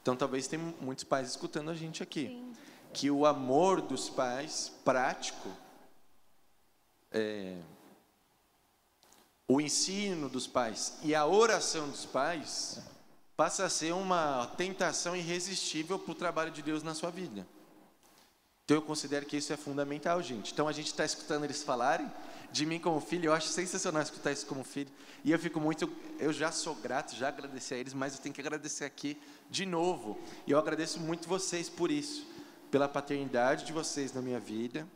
Então, talvez tem muitos pais escutando a gente aqui. Que o amor dos pais, prático, é, o ensino dos pais e a oração dos pais passa a ser uma tentação irresistível para o trabalho de Deus na sua vida. Então eu considero que isso é fundamental, gente. Então a gente está escutando eles falarem de mim como filho, eu acho sensacional escutar isso como filho. E eu fico muito, eu já sou grato, já agradeci a eles, mas eu tenho que agradecer aqui de novo. E eu agradeço muito vocês por isso, pela paternidade de vocês na minha vida,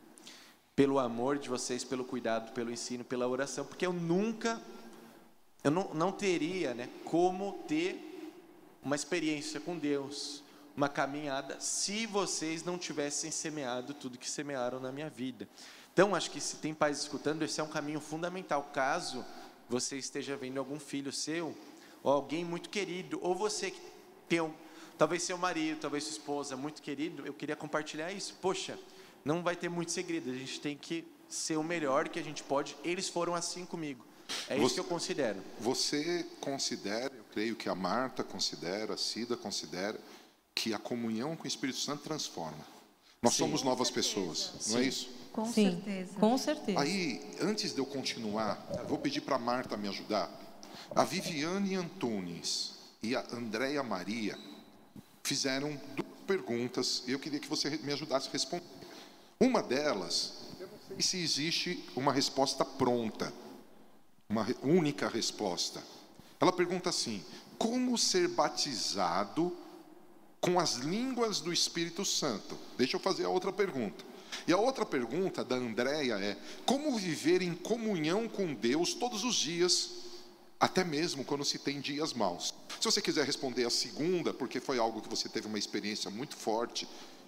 pelo amor de vocês, pelo cuidado, pelo ensino, pela oração, porque eu nunca, eu não, não teria, né, como ter uma experiência com Deus, uma caminhada, se vocês não tivessem semeado tudo que semearam na minha vida. Então, acho que se tem pais escutando, esse é um caminho fundamental. Caso você esteja vendo algum filho seu, ou alguém muito querido, ou você que tem, um, talvez seu marido, talvez sua esposa muito querido, eu queria compartilhar isso. Poxa, não vai ter muito segredo, a gente tem que ser o melhor que a gente pode. Eles foram assim comigo. É você, isso que eu considero. Você considera, eu creio que a Marta considera, a Cida considera, que a comunhão com o Espírito Santo transforma. Nós Sim. somos novas pessoas, não é isso? Com Sim, certeza. com certeza. Aí, antes de eu continuar, eu vou pedir para a Marta me ajudar. A Viviane Antunes e a Andréia Maria fizeram duas perguntas e eu queria que você me ajudasse a responder. Uma delas, sei se existe uma resposta pronta, uma única resposta. Ela pergunta assim: como ser batizado com as línguas do Espírito Santo? Deixa eu fazer a outra pergunta. E a outra pergunta da Andréia é: como viver em comunhão com Deus todos os dias, até mesmo quando se tem dias maus? Se você quiser responder a segunda, porque foi algo que você teve uma experiência muito forte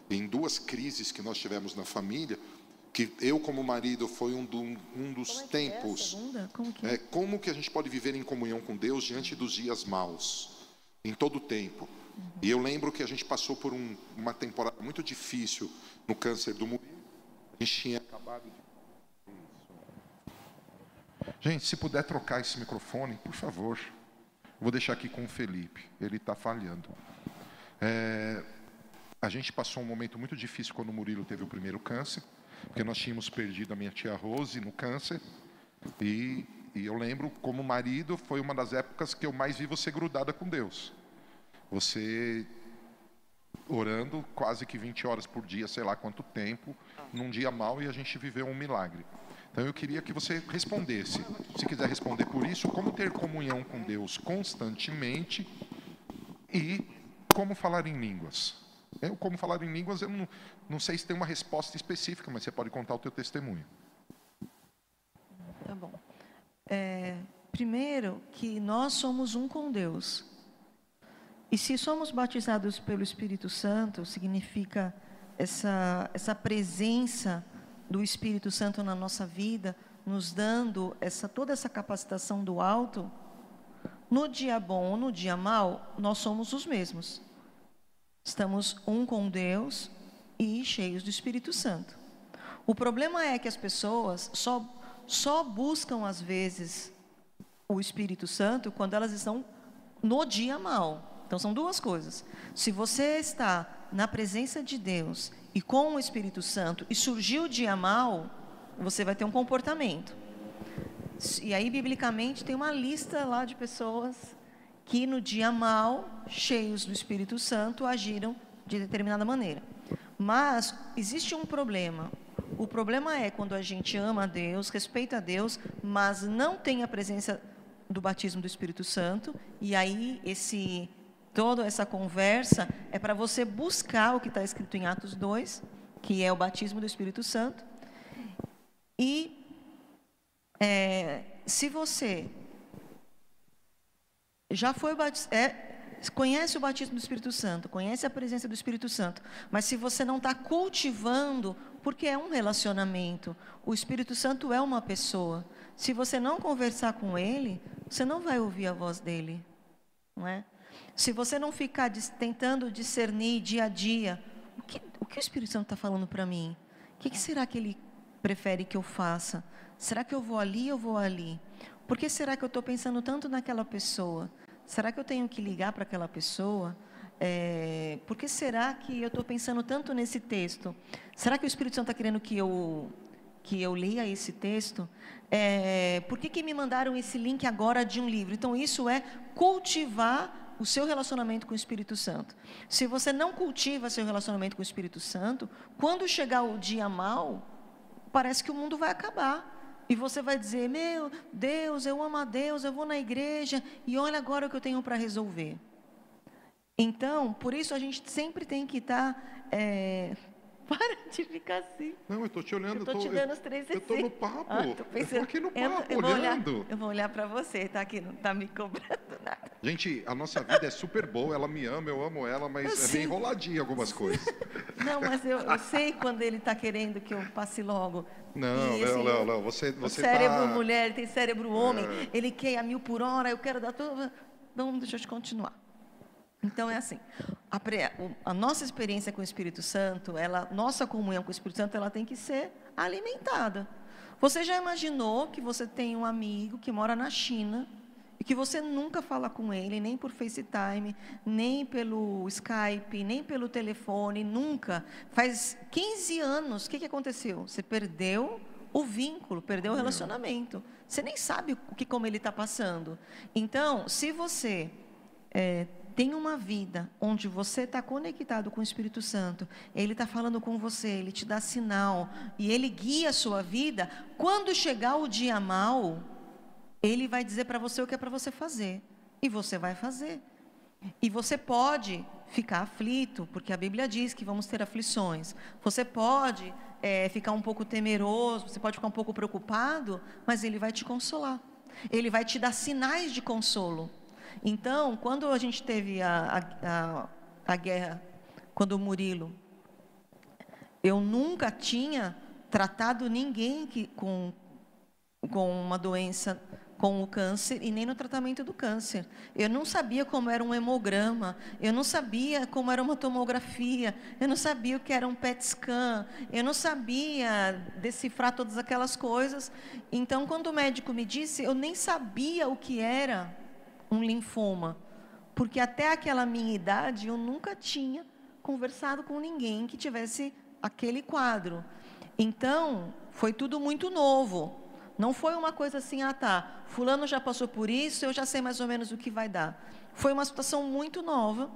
em duas crises que nós tivemos na família, que eu como marido foi um, do- um dos tempos. Segunda? Como que É, como que a gente pode viver em comunhão com Deus diante dos dias maus, em todo o tempo? E eu lembro que a gente passou por um- uma temporada muito difícil no câncer do Murilo. A gente tinha acabado de. Gente, se puder trocar esse microfone, por favor. Vou deixar aqui com o Felipe, ele está falhando. É, a gente passou um momento muito difícil quando o Murilo teve o primeiro câncer, porque nós tínhamos perdido a minha tia Rose no câncer. E, e eu lembro, como marido, foi uma das épocas que eu mais vi você grudada com Deus. Você orando quase que 20 horas por dia, sei lá quanto tempo, num dia mal e a gente viveu um milagre. Então eu queria que você respondesse, se quiser responder por isso, como ter comunhão com Deus constantemente e como falar em línguas. Eu, como falar em línguas, eu não, não sei se tem uma resposta específica, mas você pode contar o teu testemunho. Tá bom. É, primeiro, que nós somos um com Deus. E se somos batizados pelo Espírito Santo, significa essa, essa presença do Espírito Santo na nossa vida, nos dando essa, toda essa capacitação do alto. No dia bom ou no dia mal, nós somos os mesmos. Estamos um com Deus e cheios do Espírito Santo. O problema é que as pessoas só, só buscam, às vezes, o Espírito Santo quando elas estão no dia mal. Então, são duas coisas. Se você está na presença de Deus e com o Espírito Santo e surgiu o dia mal, você vai ter um comportamento. E aí, biblicamente, tem uma lista lá de pessoas que no dia mal, cheios do Espírito Santo, agiram de determinada maneira. Mas existe um problema. O problema é quando a gente ama a Deus, respeita a Deus, mas não tem a presença do batismo do Espírito Santo, e aí esse toda essa conversa é para você buscar o que está escrito em Atos 2, que é o batismo do Espírito Santo. E é, se você já foi batizado, é, conhece o batismo do Espírito Santo, conhece a presença do Espírito Santo, mas se você não está cultivando, porque é um relacionamento, o Espírito Santo é uma pessoa. Se você não conversar com ele, você não vai ouvir a voz dele, não é? Se você não ficar tentando discernir dia a dia, o que o, que o Espírito Santo está falando para mim? O que, que será que ele prefere que eu faça? Será que eu vou ali ou vou ali? Por que será que eu estou pensando tanto naquela pessoa? Será que eu tenho que ligar para aquela pessoa? É, por que será que eu estou pensando tanto nesse texto? Será que o Espírito Santo está querendo que eu que eu leia esse texto, é, por que, que me mandaram esse link agora de um livro? Então, isso é cultivar o seu relacionamento com o Espírito Santo. Se você não cultiva seu relacionamento com o Espírito Santo, quando chegar o dia mal, parece que o mundo vai acabar. E você vai dizer: Meu Deus, eu amo a Deus, eu vou na igreja e olha agora o que eu tenho para resolver. Então, por isso a gente sempre tem que estar. Tá, é... Para de ficar assim. Não, eu estou te olhando. Eu estou te dando os três Eu estou no papo. Ah, tô pensando, eu estou aqui no papo, eu, eu olhando. Olhar, eu vou olhar para você, tá aqui, não está me cobrando nada. Gente, a nossa vida é super boa, ela me ama, eu amo ela, mas é bem enroladinha algumas coisas. Não, mas eu, eu sei quando ele está querendo que eu passe logo. Não, E, assim, não, não, não, você, você cérebro tá... mulher, tem cérebro homem, É. ele quer a mil por hora, eu quero dar tudo. Então, deixa eu te continuar. Então é assim, a, a nossa experiência com o Espírito Santo, ela, nossa comunhão com o Espírito Santo, ela tem que ser alimentada. Você já imaginou que você tem um amigo que mora na China e que você nunca fala com ele, nem por FaceTime, nem pelo Skype, nem pelo telefone, nunca. Faz 15 anos, o que, que aconteceu? Você perdeu o vínculo, perdeu o relacionamento. Você nem sabe o que como ele está passando. Então, se você é, tem uma vida onde você está conectado com o Espírito Santo, ele está falando com você, ele te dá sinal e ele guia a sua vida. Quando chegar o dia mal, ele vai dizer para você o que é para você fazer e você vai fazer. E você pode ficar aflito, porque a Bíblia diz que vamos ter aflições. Você pode é, ficar um pouco temeroso, você pode ficar um pouco preocupado, mas Ele vai te consolar. Ele vai te dar sinais de consolo. Então, quando a gente teve a, a, a, guerra, quando o Murilo, eu nunca tinha tratado ninguém que, com, com uma doença com o câncer e nem no tratamento do câncer. Eu não sabia como era um hemograma, eu não sabia como era uma tomografia, eu não sabia o que era um PET scan, eu não sabia decifrar todas aquelas coisas. Então, quando o médico me disse, eu nem sabia o que era um linfoma, porque até aquela minha idade eu nunca tinha conversado com ninguém que tivesse aquele quadro. Então, foi tudo muito novo. Não foi uma coisa assim, ah tá, fulano já passou por isso, eu já sei mais ou menos o que vai dar. Foi uma situação muito nova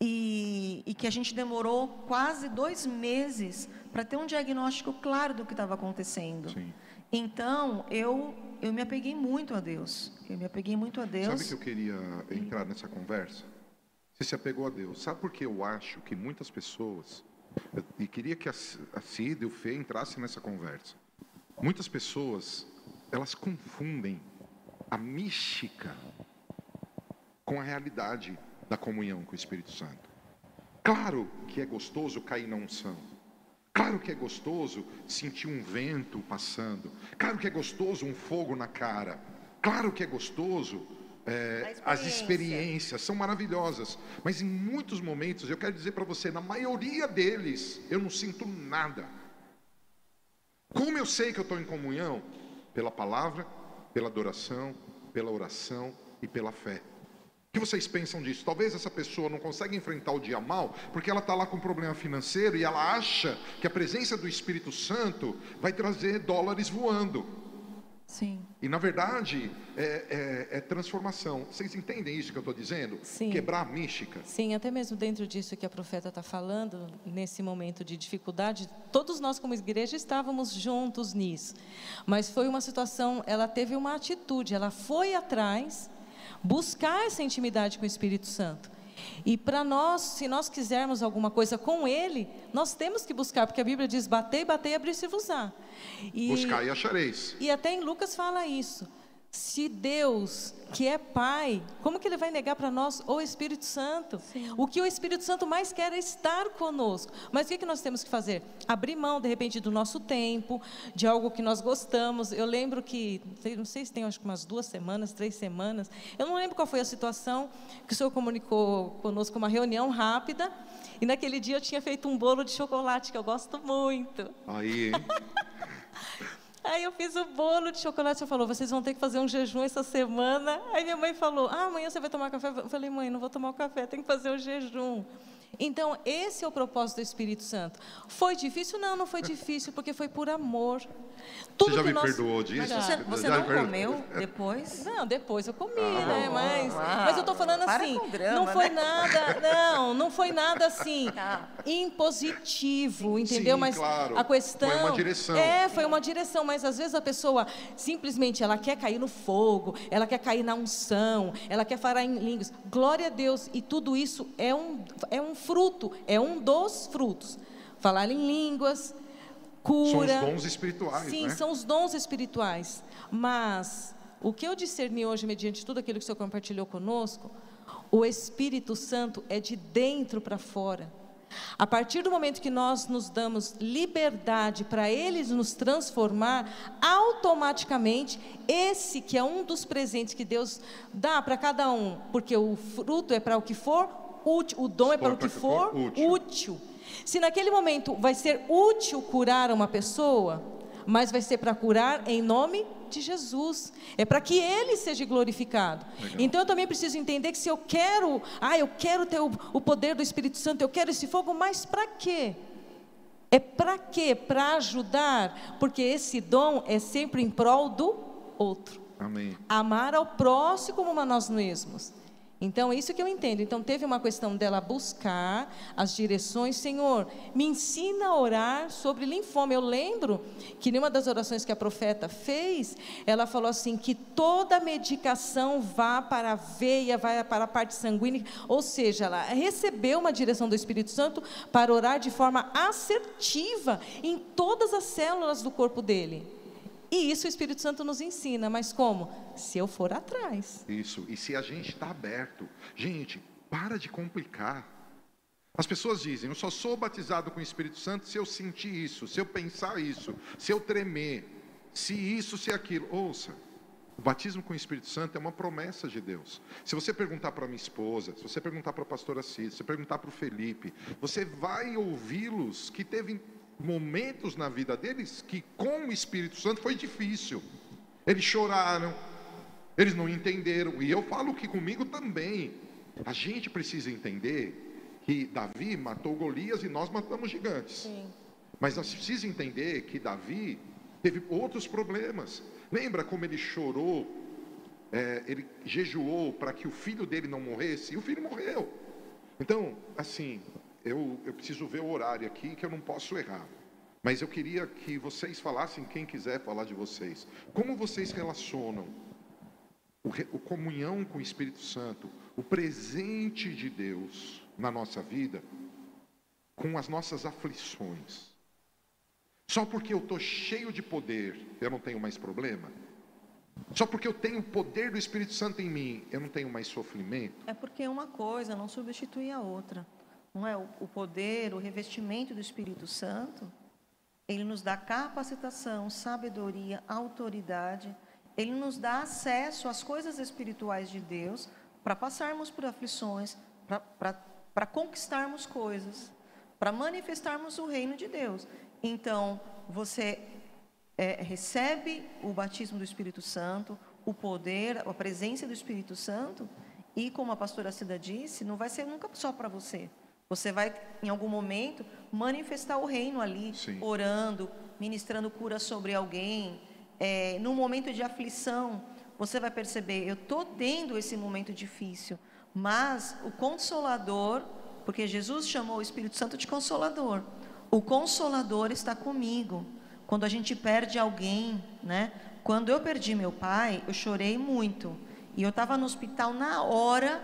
e, e que a gente demorou quase dois meses para ter um diagnóstico claro do que estava acontecendo. Sim. Então, eu, eu me apeguei muito a Deus. Eu me apeguei muito a Deus. Sabe que eu queria entrar nessa conversa? Você se apegou a Deus. Sabe por que eu acho que muitas pessoas, e queria que a Cida e o Fê entrassem nessa conversa. Muitas pessoas, elas confundem a mística com a realidade da comunhão com o Espírito Santo. Claro que é gostoso cair na unção. Claro que é gostoso sentir um vento passando. Claro que é gostoso um fogo na cara. Claro que é gostoso. é, A as experiência. experiências são maravilhosas. Mas em muitos momentos, eu quero dizer para você, na maioria deles, eu não sinto nada. Como eu sei que eu estou em comunhão? Pela palavra, pela adoração, pela oração e pela fé. Que vocês pensam disso? Talvez essa pessoa não consiga enfrentar o dia mal porque ela está lá com um problema financeiro e ela acha que a presença do Espírito Santo vai trazer dólares voando. Sim. E na verdade é, é- é transformação. Vocês entendem isso que eu estou dizendo? Sim. Quebrar a mística. Sim, até mesmo dentro disso que a profeta está falando, nesse momento de dificuldade, todos nós como igreja estávamos juntos nisso. Mas foi uma situação, ela teve uma atitude, ela foi atrás, buscar essa intimidade com o Espírito Santo. E para nós, se nós quisermos alguma coisa com Ele, nós temos que buscar, porque a Bíblia diz: batei, batei, abrir-se-vos-á. E, Buscar e achareis. e até em Lucas fala isso. Se Deus, que é Pai, como que Ele vai negar para nós o Espírito Santo? O que o Espírito Santo mais quer é estar conosco. Mas o que, que nós temos que fazer? Abrir mão, de repente, do nosso tempo, de algo que nós gostamos. Eu lembro que, não sei se tem acho que umas duas semanas, três semanas, eu não lembro qual foi a situação que o Senhor comunicou conosco, uma reunião rápida, e naquele dia eu tinha feito um bolo de chocolate, que eu gosto muito. Aí, hein? Aí eu fiz o bolo de chocolate, você falou, vocês vão ter que fazer um jejum essa semana. Aí minha mãe falou, ah, amanhã você vai tomar café? Eu falei, mãe, não vou tomar o café, tem que fazer o jejum. Então, esse é o propósito do Espírito Santo. Foi difícil? Não, não foi difícil, porque foi por amor. Tudo você já me nós... perdoou disso? Mas você, você não comeu depois? Não, depois eu comi, ah, né? Mas, ah, mas eu estou falando assim, drama, não foi né? nada, não, não foi nada assim tá. impositivo, entendeu? Sim, mas claro. a questão foi uma direção. É, foi uma direção, mas às vezes a pessoa simplesmente ela quer cair no fogo, ela quer cair na unção, ela quer falar em línguas. Glória a Deus, e tudo isso é um é um fruto, é um dos frutos. Falar em línguas, cura. São os dons espirituais. Sim, né? são os dons espirituais. Mas o que eu discerni hoje, mediante tudo aquilo que o Senhor compartilhou conosco, o Espírito Santo é de dentro para fora. A partir do momento que nós nos damos liberdade para Ele nos transformar, automaticamente, esse que é um dos presentes que Deus dá para cada um, porque o fruto é para o que for útil, o dom é para o que for útil. Se naquele momento vai ser útil curar uma pessoa, mas vai ser para curar em nome de Jesus. É para que ele seja glorificado. Legal. Então eu também preciso entender que se eu quero, ah, eu quero ter o, o poder do Espírito Santo, eu quero esse fogo, mas para quê? É para quê? Para ajudar, porque esse dom é sempre em prol do outro. Amém. Amar ao próximo como a nós mesmos. Então, é isso que eu entendo. Então, teve uma questão dela buscar as direções. Senhor, me ensina a orar sobre linfoma. Eu lembro que numa das orações que a profeta fez, ela falou assim: que toda medicação vá para a veia, vá para a parte sanguínea. Ou seja, ela recebeu uma direção do Espírito Santo para orar de forma assertiva em todas as células do corpo dele. E isso o Espírito Santo nos ensina, mas como? Se eu for atrás. Isso, e se a gente está aberto. Gente, para de complicar. As pessoas dizem: Eu só sou batizado com o Espírito Santo se eu sentir isso, se eu pensar isso, se eu tremer, se isso, se aquilo. Ouça, o batismo com o Espírito Santo é uma promessa de Deus. Se você perguntar para minha esposa, se você perguntar para a pastora Cid, se você perguntar para o Felipe, você vai ouvi-los que teve momentos na vida deles que com o Espírito Santo foi difícil. Eles choraram, eles não entenderam, e eu falo que comigo também. A gente precisa entender que Davi matou Golias e nós matamos gigantes. Sim. Mas nós precisamos entender que Davi teve outros problemas. Lembra como ele chorou, é, ele jejuou para que o filho dele não morresse, e o filho morreu. Então, assim, eu, eu preciso ver o horário aqui que eu não posso errar. Mas eu queria que vocês falassem, quem quiser falar de vocês, como vocês relacionam o, o comunhão com o Espírito Santo, o presente de Deus na nossa vida, com as nossas aflições. Só porque eu estou cheio de poder, eu não tenho mais problema? Só porque eu tenho o poder do Espírito Santo em mim, eu não tenho mais sofrimento? É porque uma coisa não substitui a outra não é? O poder, o revestimento do Espírito Santo, ele nos dá capacitação, sabedoria, autoridade, ele nos dá acesso às coisas espirituais de Deus para passarmos por aflições, para conquistarmos coisas, para manifestarmos o reino de Deus. Então, você é, recebe o batismo do Espírito Santo, o poder, a presença do Espírito Santo, e como a pastora Cida disse, não vai ser nunca só para você. Você vai, em algum momento, manifestar o reino ali, Sim. orando, ministrando cura sobre alguém. É, no momento de aflição, você vai perceber: eu estou tendo esse momento difícil, mas o Consolador, porque Jesus chamou o Espírito Santo de Consolador, o Consolador está comigo. Quando a gente perde alguém, né? Quando eu perdi meu pai, eu chorei muito. E eu estava no hospital na hora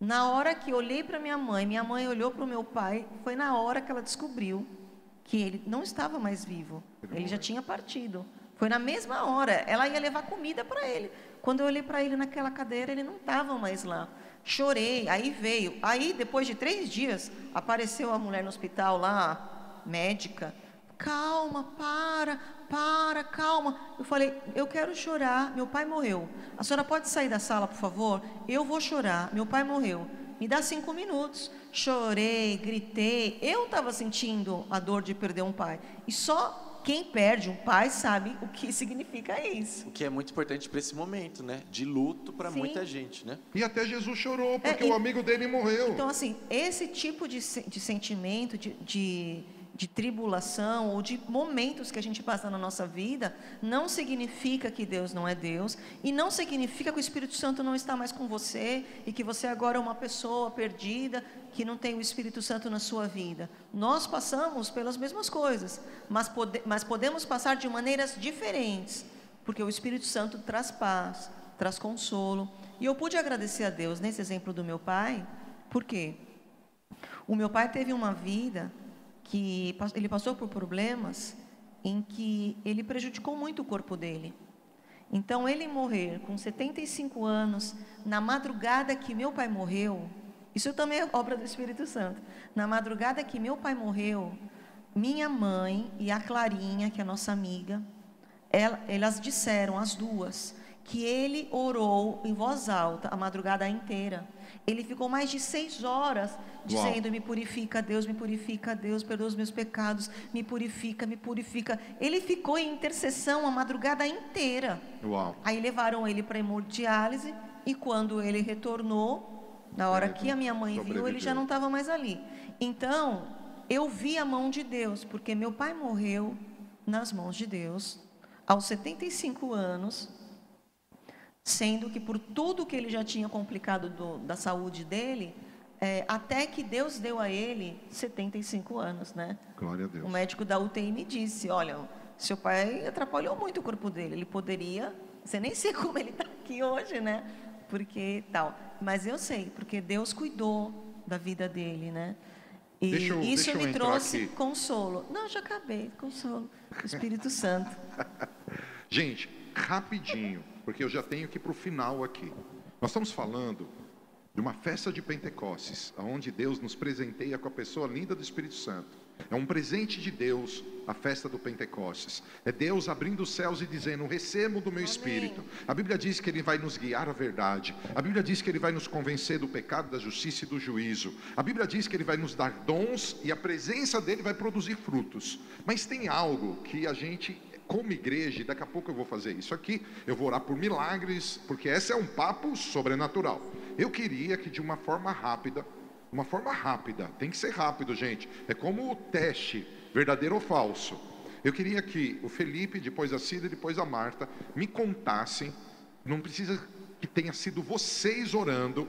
na hora que olhei para minha mãe, minha mãe olhou para o meu pai, foi na hora que ela descobriu que ele não estava mais vivo. Ele já tinha partido. Foi na mesma hora. Ela ia levar comida para ele. Quando eu olhei para ele naquela cadeira, ele não estava mais lá. Chorei. Aí veio. Aí, depois de três dias, apareceu a mulher no hospital lá, médica. Calma, para, para, calma. Eu falei, eu quero chorar, meu pai morreu. A senhora pode sair da sala, por favor? Eu vou chorar, meu pai morreu. Me dá cinco minutos. Chorei, gritei. Eu estava sentindo a dor de perder um pai. E só quem perde um pai sabe o que significa isso. O que é muito importante para esse momento, né? De luto para muita gente, né? E até Jesus chorou porque É, e- o amigo dele morreu. Então, assim, esse tipo de, de sentimento, de, de, de tribulação ou de momentos que a gente passa na nossa vida, não significa que Deus não é Deus e não significa que o Espírito Santo não está mais com você e que você agora é uma pessoa perdida que não tem o Espírito Santo na sua vida. Nós passamos pelas mesmas coisas, mas, pode, mas podemos passar de maneiras diferentes, porque o Espírito Santo traz paz, traz consolo. E eu pude agradecer a Deus nesse exemplo do meu pai, por quê? O meu pai teve uma vida que ele passou por problemas em que ele prejudicou muito o corpo dele. Então, ele morrer com 75 anos, na madrugada que meu pai morreu, isso também é obra do Espírito Santo. Na madrugada que meu pai morreu, minha mãe e a Clarinha, que é nossa amiga, ela- elas disseram, as duas, que ele orou em voz alta a madrugada inteira. Ele ficou mais de seis horas dizendo: Me purifica, Deus, me purifica, Deus, perdoa os meus pecados, me purifica, me purifica. Ele ficou em intercessão a madrugada inteira. Uau. Aí levaram ele para hemodiálise e quando ele retornou, na hora Ele que a minha mãe viu, ele já não estava mais ali. Então, eu vi a mão de Deus, porque meu pai morreu nas mãos de Deus aos 75 anos, sendo que por tudo que ele já tinha complicado do- da saúde dele, é, até que Deus deu a ele 75 anos, né? Glória a Deus. O médico da UTI me disse: Olha, seu pai atrapalhou muito o corpo dele. Ele poderia. Você nem sei como ele está aqui hoje, né? Porque tal. Mas eu sei, porque Deus cuidou da vida dele, né? E Deixa eu- isso deixa me trouxe aqui. consolo. Não, já acabei, consolo. O Espírito Santo. Gente, rapidinho, porque eu já tenho que ir para o final aqui. Nós estamos falando de uma festa de Pentecostes, onde Deus nos presenteia com a pessoa linda do Espírito Santo. É um presente de Deus a festa do Pentecostes. É Deus abrindo os céus e dizendo: recebo do meu Espírito. A Bíblia diz que Ele vai nos guiar à verdade. A Bíblia diz que Ele vai nos convencer do pecado, da justiça e do juízo. A Bíblia diz que Ele vai nos dar dons e a presença dele vai produzir frutos. Mas tem algo que a gente como igreja, e daqui a pouco eu vou fazer isso aqui, eu vou orar por milagres, porque esse é um papo sobrenatural. Eu queria que de uma forma rápida, uma forma rápida, tem que ser rápido, gente. É como o teste, verdadeiro ou falso. Eu queria que o Felipe, depois a Cida e depois a Marta, me contassem, não precisa que tenha sido vocês orando,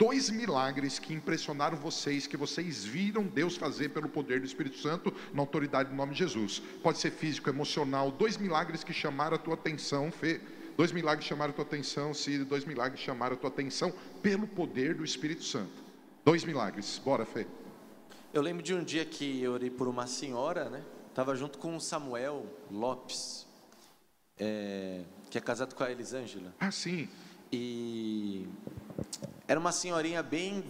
dois milagres que impressionaram vocês, que vocês viram Deus fazer pelo poder do Espírito Santo, na autoridade do nome de Jesus. Pode ser físico, emocional, dois milagres que chamaram a tua atenção, Fê. Dois milagres chamaram a tua atenção, Cid, dois milagres chamaram a tua atenção pelo poder do Espírito Santo. Dois milagres. Bora, Fê. Eu lembro de um dia que eu orei por uma senhora, né? Tava junto com o Samuel Lopes, é, que é casado com a Elisângela. Ah, sim. E era uma senhorinha bem,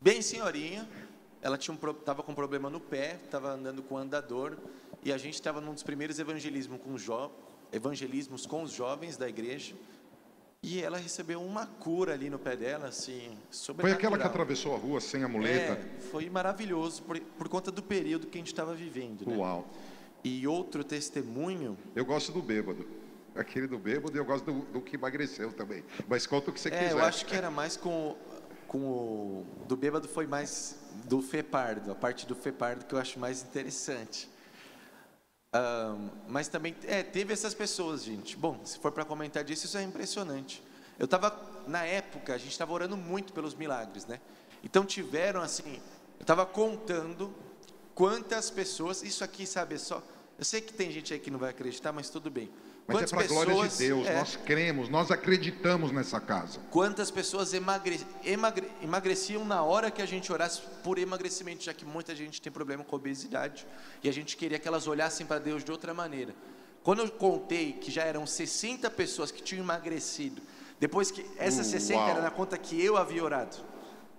bem senhorinha. Ela tinha um, tava com problema no pé, estava andando com andador. E a gente estava num dos primeiros evangelismos com, os jo evangelismos com os jovens da igreja. E ela recebeu uma cura ali no pé dela, assim, Foi aquela que atravessou a rua sem a muleta? É, foi maravilhoso por, por conta do período que a gente estava vivendo. Né? Uau. E outro testemunho, Eu gosto do bêbado. Aquele do bêbado e eu gosto do, do que emagreceu também. Mas conta o que você é, quiser. eu acho que era mais com, o- com o do bêbado foi mais do Fepardo, a parte do Fepardo que eu acho mais interessante. Ahn, mas também é, teve essas pessoas, gente. Bom, se for para comentar disso, isso é impressionante. Eu estava na época, a gente estava orando muito pelos milagres, né? Então tiveram assim, eu estava contando quantas pessoas, isso aqui, sabe, é só. Eu sei que tem gente aí que não vai acreditar, mas tudo bem. Mas é Quantas para a glória de Deus. é, Nós cremos, nós acreditamos nessa casa. Quantas pessoas emagre- emagre- emagreciam na hora que a gente orasse por emagrecimento, já que muita gente tem problema com obesidade e a gente queria que elas olhassem para Deus de outra maneira. Quando eu contei que já eram 60 pessoas que tinham emagrecido, depois que essas 60 Uau. era na conta que eu havia orado,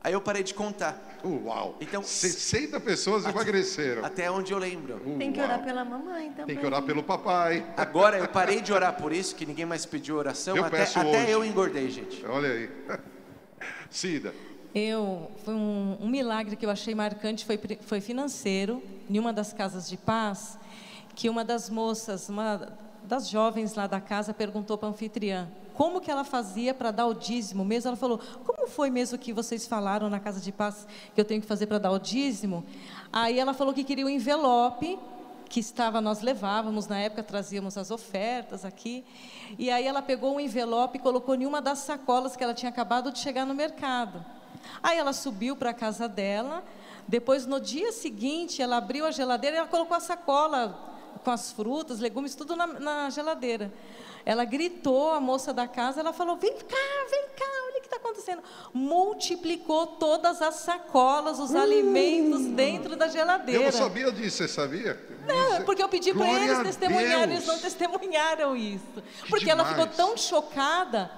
aí eu parei de contar. Uau! Então, 60 pessoas emagreceram. Até onde eu lembro. Tem que Uau. orar pela mamãe também. Tem que orar pelo papai. Agora eu parei de orar por isso, que ninguém mais pediu oração, Eu até, peço até eu engordei, gente. Olha aí. Cida, Eu, foi um, um milagre que eu achei marcante, foi, foi financeiro, em uma das casas de paz, que uma das moças, uma das jovens lá da casa perguntou para a anfitriã como que ela fazia para dar o dízimo mesmo. Ela falou: Como foi mesmo que vocês falaram na casa de paz que eu tenho que fazer para dar o dízimo? Aí ela falou que queria um envelope que estava, nós levávamos, na época trazíamos as ofertas aqui, e aí ela pegou um envelope e colocou em uma das sacolas que ela tinha acabado de chegar no mercado. Aí ela subiu para a casa dela, depois no dia seguinte ela abriu a geladeira e ela colocou a sacola com as frutas, legumes, tudo na, na geladeira. Ela gritou, a moça da casa, ela falou: Vem cá, vem cá, olha o que está acontecendo. Multiplicou todas as sacolas, os uh, alimentos dentro da geladeira. Eu não sabia disso, você sabia? Não, porque eu pedi para eles testemunharem, eles não testemunharam isso. Que porque demais. ela ficou tão chocada.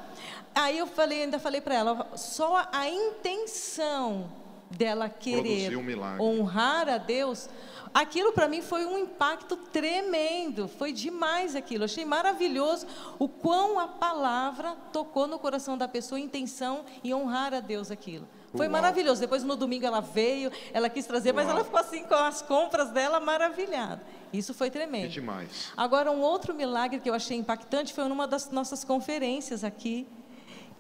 Aí eu falei, ainda falei para ela, só a intenção dela querer um honrar a Deus Aquilo para mim foi um impacto tremendo, foi demais aquilo. Achei maravilhoso o quão a palavra tocou no coração da pessoa, intenção e honrar a Deus aquilo. Foi Uau. maravilhoso. Depois no domingo ela veio, ela quis trazer, Uau. mas ela ficou assim com as compras dela maravilhada. Isso foi tremendo. É demais. Agora um outro milagre que eu achei impactante foi numa das nossas conferências aqui,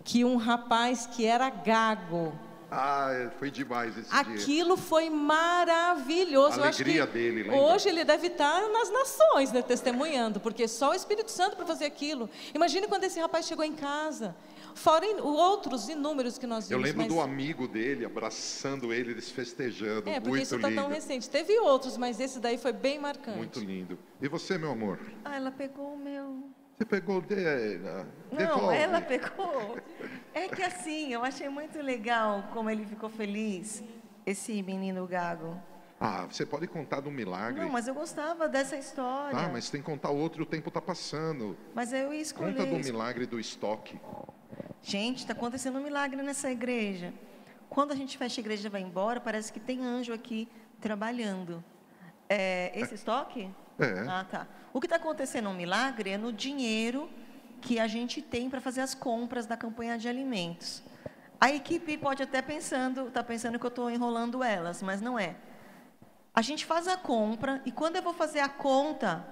que um rapaz que era gago, ah, foi demais esse Aquilo dia. foi maravilhoso. A alegria dele. Lembra? Hoje ele deve estar nas nações, né, testemunhando, porque só o Espírito Santo para fazer aquilo. Imagine quando esse rapaz chegou em casa. Fora outros inúmeros que nós vimos. Eu lembro mas... do amigo dele abraçando ele, eles festejando. É, porque muito isso está tão recente. Teve outros, mas esse daí foi bem marcante. Muito lindo. E você, meu amor? Ah, ela pegou o meu. Você pegou de... Não, ela pegou. É que assim, eu achei muito legal como ele ficou feliz, esse menino gago. Ah, você pode contar do milagre. Não, mas eu gostava dessa história. Ah, mas tem que contar outro, o tempo está passando. Mas eu ia escolher. Conta do milagre do estoque. Gente, está acontecendo um milagre nessa igreja. Quando a gente fecha a igreja e vai embora, parece que tem anjo aqui trabalhando. É, esse estoque? É. Ah, tá. O que está acontecendo um milagre é no dinheiro que a gente tem para fazer as compras da campanha de alimentos. A equipe pode até pensando, está pensando que eu estou enrolando elas, mas não é. A gente faz a compra e quando eu vou fazer a conta,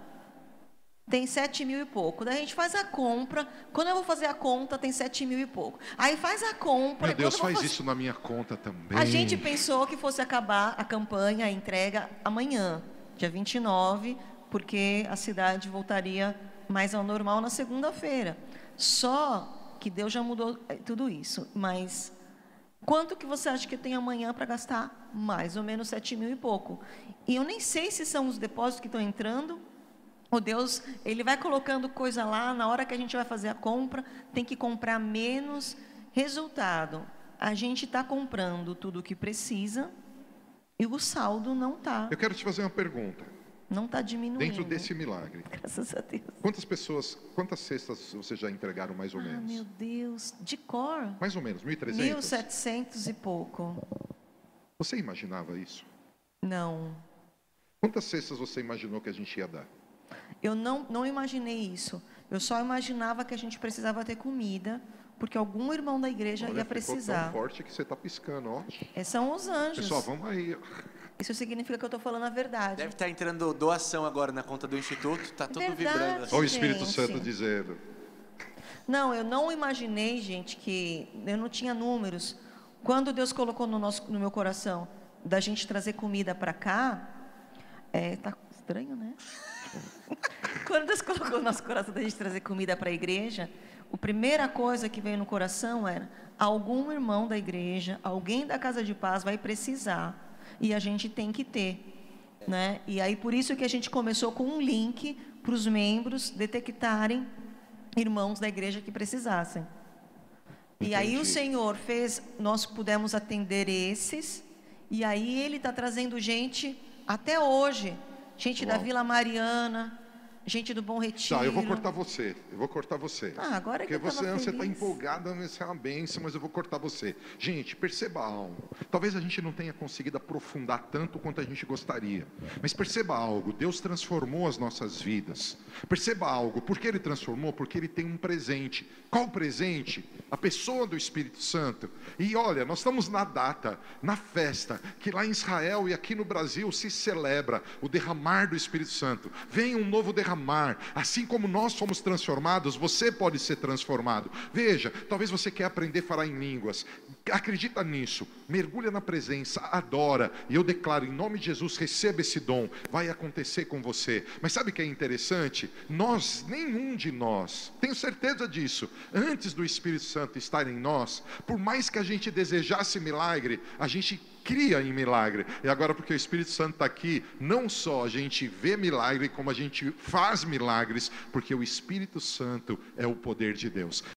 tem sete mil e pouco. Daí a gente faz a compra. Quando eu vou fazer a conta, tem sete mil e pouco. Aí faz a compra. Meu Deus, faz fazer... isso na minha conta também. A gente pensou que fosse acabar a campanha, a entrega amanhã, dia 29, porque a cidade voltaria mais ao normal na segunda-feira. Só que Deus já mudou é, tudo isso. Mas quanto que você acha que tem amanhã para gastar? Mais ou menos sete mil e pouco. E eu nem sei se são os depósitos que estão entrando. O Deus, ele vai colocando coisa lá, na hora que a gente vai fazer a compra, tem que comprar menos. Resultado, a gente está comprando tudo o que precisa e o saldo não está. Eu quero te fazer uma pergunta. Não está diminuindo. Dentro desse milagre. Graças a Deus. Quantas pessoas, quantas cestas vocês já entregaram mais ou ah, menos? Meu Deus, de cor. Mais ou menos, 1.300? 1.700 e pouco. Você imaginava isso? Não. Quantas cestas você imaginou que a gente ia dar? Eu não, não imaginei isso. Eu só imaginava que a gente precisava ter comida, porque algum irmão da igreja Olha, ia precisar. tão forte que você está piscando, ó. É, são os anjos. Pessoal, vamos aí. Isso significa que eu estou falando a verdade. Deve estar tá entrando doação agora na conta do Instituto, está tudo verdade, vibrando. Assim. Olha o Espírito Santo dizendo. Não, eu não imaginei, gente, que eu não tinha números. Quando Deus colocou no, nosso, no meu coração da gente trazer comida para cá, é, tá estranho, né? Quando Deus colocou no nosso coração da gente trazer comida para a igreja, a primeira coisa que veio no coração era: algum irmão da igreja, alguém da casa de paz vai precisar e a gente tem que ter. Né? E aí por isso que a gente começou com um link para os membros detectarem irmãos da igreja que precisassem. Entendi. E aí o Senhor fez, nós pudemos atender esses, e aí Ele está trazendo gente até hoje, gente Uau. da Vila Mariana, gente do Bom Retiro. Tá, eu vou cortar você. Eu vou cortar você. Ah, agora é que Porque eu você, você está empolgada, isso é uma benção, mas eu vou cortar você. Gente, perceba algo. Talvez a gente não tenha conseguido aprofundar tanto quanto a gente gostaria. Mas perceba algo. Deus transformou as nossas vidas. Perceba algo. Por que Ele transformou? Porque Ele tem um presente. Qual o presente? A pessoa do Espírito Santo. E olha, nós estamos na data, na festa, que lá em Israel e aqui no Brasil se celebra o derramar do Espírito Santo. Vem um novo derramar. Assim como nós fomos transformados, você pode ser transformado. Veja, talvez você quer aprender a falar em línguas. Acredita nisso. Mergulha na presença, adora. E eu declaro em nome de Jesus, receba esse dom. Vai acontecer com você. Mas sabe o que é interessante? Nós, nenhum de nós, tenho certeza disso, antes do Espírito Santo estar em nós, por mais que a gente desejasse milagre, a gente cria em milagre. E agora, porque o Espírito Santo está aqui, não só a gente vê milagre, como a gente faz milagres, porque o Espírito Santo é o poder de Deus.